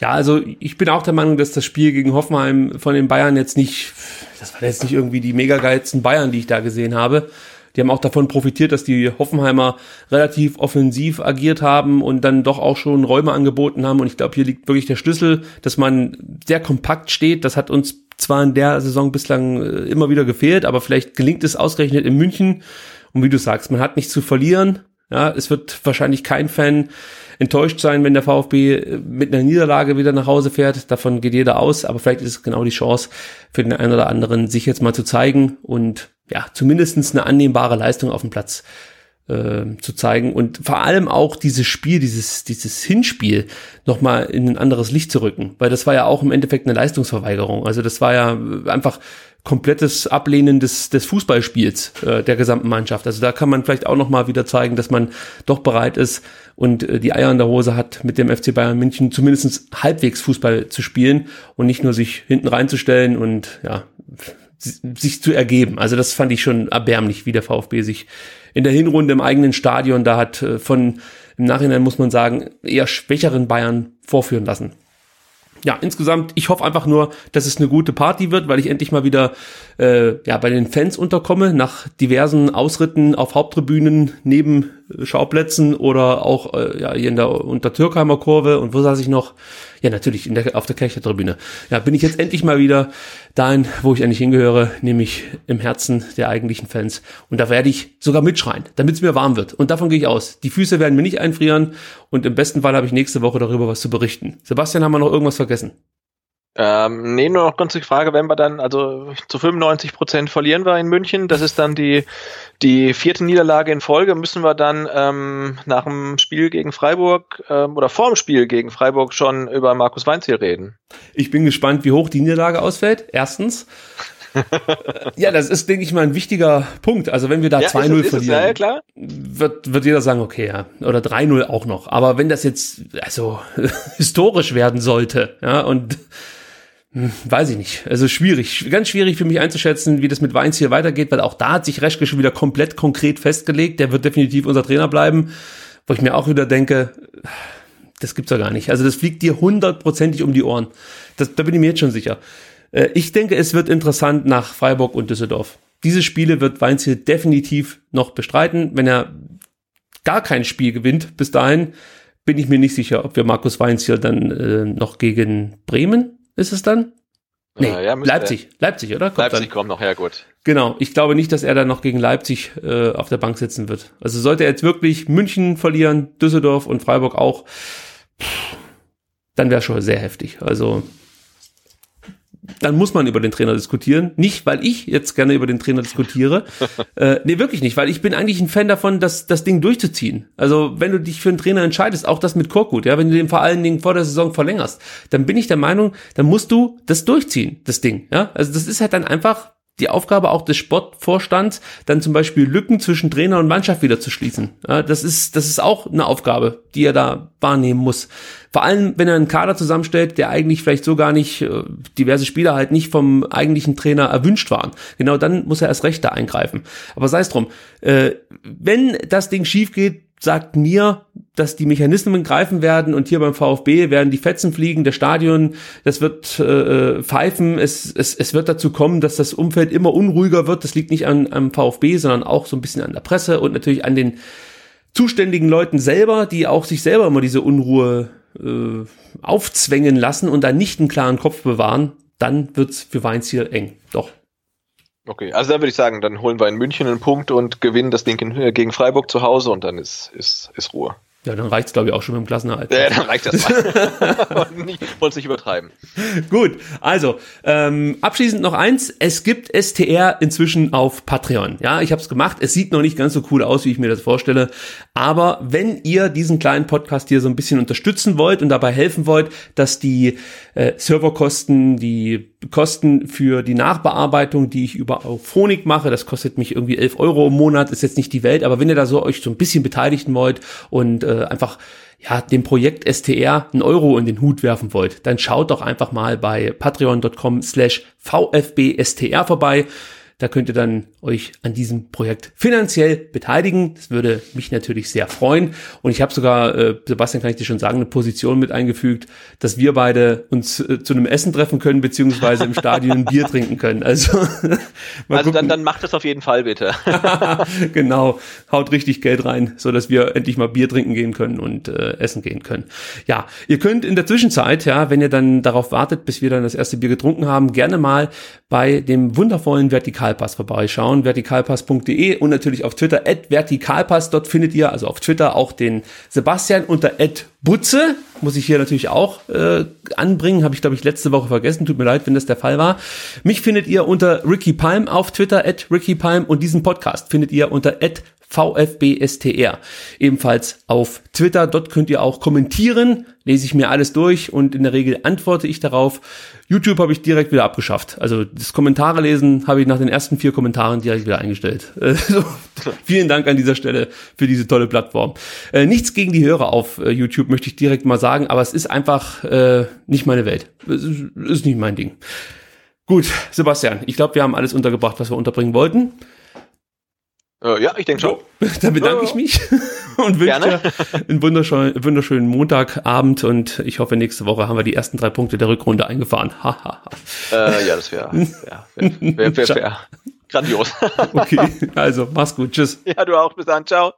Ja, also ich bin auch der Meinung, dass das Spiel gegen Hoffenheim von den Bayern jetzt nicht, das war jetzt nicht irgendwie die mega geilsten Bayern, die ich da gesehen habe. Die haben auch davon profitiert, dass die Hoffenheimer relativ offensiv agiert haben und dann doch auch schon Räume angeboten haben. Und ich glaube, hier liegt wirklich der Schlüssel, dass man sehr kompakt steht. Das hat uns zwar in der Saison bislang äh, immer wieder gefehlt, aber vielleicht gelingt es ausgerechnet in München. Und wie du sagst, man hat nichts zu verlieren. Ja, es wird wahrscheinlich kein Fan enttäuscht sein, wenn der VfB äh, mit einer Niederlage wieder nach Hause fährt. Davon geht jeder aus, aber vielleicht ist es genau die Chance für den einen oder anderen, sich jetzt mal zu zeigen und ja, zumindestens eine annehmbare Leistung auf dem Platz äh, zu zeigen und vor allem auch dieses Spiel, dieses, dieses Hinspiel nochmal in ein anderes Licht zu rücken, weil das war ja auch im Endeffekt eine Leistungsverweigerung. Also das war ja einfach komplettes Ablehnen des, des Fußballspiels äh, der gesamten Mannschaft. Also da kann man vielleicht auch nochmal wieder zeigen, dass man doch bereit ist und äh, die Eier in der Hose hat, mit dem FC Bayern München zumindest halbwegs Fußball zu spielen und nicht nur sich hinten reinzustellen und ja, sich zu ergeben. Also das fand ich schon erbärmlich, wie der VfB sich in der Hinrunde im eigenen Stadion da hat äh, von im Nachhinein muss man sagen eher schwächeren Bayern vorführen lassen ja, insgesamt, ich hoffe einfach nur, dass es eine gute Party wird, weil ich endlich mal wieder äh, ja, bei den Fans unterkomme, nach diversen Ausritten auf Haupttribünen, neben Schauplätzen oder auch äh, ja, hier in der Untertürkheimer Kurve und wo saß ich noch? Ja, natürlich in der, auf der Kirchertribüne. Ja, bin ich jetzt endlich mal wieder dahin, wo ich eigentlich hingehöre, nämlich im Herzen der eigentlichen Fans. Und da werde ich sogar mitschreien, damit es mir warm wird. Und davon gehe ich aus. Die Füße werden mir nicht einfrieren und im besten Fall habe ich nächste Woche darüber was zu berichten. Sebastian, haben wir noch irgendwas vergessen? Ähm, nee, nur noch ganz die Frage, wenn wir dann, also zu 95 Prozent verlieren wir in München, das ist dann die, die vierte Niederlage in Folge, müssen wir dann ähm, nach dem Spiel gegen Freiburg ähm, oder vor dem Spiel gegen Freiburg schon über Markus Weinziel reden. Ich bin gespannt, wie hoch die Niederlage ausfällt, erstens. (laughs) ja, das ist, denke ich mal, ein wichtiger Punkt. Also wenn wir da ja, 2-0 verlieren, ja, klar. Wird, wird jeder sagen, okay, ja. Oder 3-0 auch noch. Aber wenn das jetzt also (laughs) historisch werden sollte, ja, und weiß ich nicht. Also schwierig, ganz schwierig für mich einzuschätzen, wie das mit Weins hier weitergeht, weil auch da hat sich Reschke schon wieder komplett konkret festgelegt. Der wird definitiv unser Trainer bleiben, wo ich mir auch wieder denke, das gibt's ja gar nicht. Also das fliegt dir hundertprozentig um die Ohren. Das, da bin ich mir jetzt schon sicher. Äh, ich denke, es wird interessant nach Freiburg und Düsseldorf. Diese Spiele wird Weinziel definitiv noch bestreiten. Wenn er gar kein Spiel gewinnt bis dahin, bin ich mir nicht sicher, ob wir Markus Weinziel dann äh, noch gegen Bremen ist es dann? Nee, äh, ja, Leipzig. Leipzig, oder? Kommt Leipzig dann. kommt noch her, gut. Genau. Ich glaube nicht, dass er dann noch gegen Leipzig äh, auf der Bank sitzen wird. Also sollte er jetzt wirklich München verlieren, Düsseldorf und Freiburg auch, dann wäre schon sehr heftig. Also dann muss man über den Trainer diskutieren. Nicht, weil ich jetzt gerne über den Trainer diskutiere. (laughs) äh, nee, wirklich nicht, weil ich bin eigentlich ein Fan davon, das, das Ding durchzuziehen. Also, wenn du dich für einen Trainer entscheidest, auch das mit Korkut, ja, wenn du den vor allen Dingen vor der Saison verlängerst, dann bin ich der Meinung, dann musst du das durchziehen, das Ding, ja. Also, das ist halt dann einfach die Aufgabe auch des Sportvorstands, dann zum Beispiel Lücken zwischen Trainer und Mannschaft wieder zu schließen. Ja, das ist, das ist auch eine Aufgabe, die er da wahrnehmen muss. Vor allem, wenn er einen Kader zusammenstellt, der eigentlich vielleicht so gar nicht, äh, diverse Spieler halt nicht vom eigentlichen Trainer erwünscht waren. Genau dann muss er erst recht da eingreifen. Aber sei es drum. Äh, wenn das Ding schief geht, sagt mir, dass die Mechanismen greifen werden und hier beim VfB werden die Fetzen fliegen, der Stadion, das wird äh, pfeifen, es, es, es wird dazu kommen, dass das Umfeld immer unruhiger wird. Das liegt nicht an, am VfB, sondern auch so ein bisschen an der Presse und natürlich an den zuständigen Leuten selber, die auch sich selber immer diese Unruhe äh, aufzwängen lassen und dann nicht einen klaren Kopf bewahren, dann wird's für Weinziel eng. Doch. Okay, also dann würde ich sagen, dann holen wir in München einen Punkt und gewinnen das Ding in, gegen Freiburg zu Hause und dann ist, ist, ist Ruhe. Ja, dann reicht's glaube ich auch schon mit dem Klassenerhalt. Ja, dann reicht das mal. (laughs) Es nicht übertreiben. Gut, also ähm, abschließend noch eins: Es gibt STR inzwischen auf Patreon. Ja, ich habe es gemacht. Es sieht noch nicht ganz so cool aus, wie ich mir das vorstelle. Aber wenn ihr diesen kleinen Podcast hier so ein bisschen unterstützen wollt und dabei helfen wollt, dass die äh, Serverkosten, die Kosten für die Nachbearbeitung, die ich über Phonik mache, das kostet mich irgendwie 11 Euro im Monat, ist jetzt nicht die Welt, aber wenn ihr da so euch so ein bisschen beteiligen wollt und äh, einfach ja, dem Projekt STR einen Euro in den Hut werfen wollt, dann schaut doch einfach mal bei patreon.com slash vfbstr vorbei. Da könnt ihr dann euch an diesem Projekt finanziell beteiligen. Das würde mich natürlich sehr freuen. Und ich habe sogar, äh, Sebastian, kann ich dir schon sagen, eine Position mit eingefügt, dass wir beide uns äh, zu einem Essen treffen können, beziehungsweise im Stadion ein (laughs) Bier trinken können. Also, (laughs) also dann, dann macht das auf jeden Fall bitte. (laughs) genau, haut richtig Geld rein, so dass wir endlich mal Bier trinken gehen können und äh, essen gehen können. Ja, ihr könnt in der Zwischenzeit, ja, wenn ihr dann darauf wartet, bis wir dann das erste Bier getrunken haben, gerne mal bei dem wundervollen Vertikalpass vorbeischauen, vertikalpass.de und natürlich auf Twitter at vertikalpass. Dort findet ihr, also auf Twitter, auch den Sebastian unter at Butze, muss ich hier natürlich auch äh, anbringen, habe ich glaube ich letzte Woche vergessen, tut mir leid, wenn das der Fall war. Mich findet ihr unter Ricky Palm auf Twitter, at Ricky Palm. Und diesen Podcast findet ihr unter at VfBSTR. Ebenfalls auf Twitter. Dort könnt ihr auch kommentieren. Lese ich mir alles durch und in der Regel antworte ich darauf. YouTube habe ich direkt wieder abgeschafft. Also das Kommentare lesen habe ich nach den ersten vier Kommentaren direkt wieder eingestellt. (laughs) Also, vielen Dank an dieser Stelle für diese tolle Plattform. Äh, nichts gegen die Hörer auf äh, YouTube möchte ich direkt mal sagen, aber es ist einfach äh, nicht meine Welt. Es ist, ist nicht mein Ding. Gut, Sebastian, ich glaube, wir haben alles untergebracht, was wir unterbringen wollten. Äh, ja, ich denke schon. (laughs) Dann bedanke ich mich (laughs) und wünsche dir einen wunderschönen, wunderschönen Montagabend und ich hoffe, nächste Woche haben wir die ersten drei Punkte der Rückrunde eingefahren. äh, ja, das wäre wär, wär, wär, wär, wär (laughs) grandios. okay, also mach's gut. Tschüss. Ja, du auch. Bis dann. Ciao.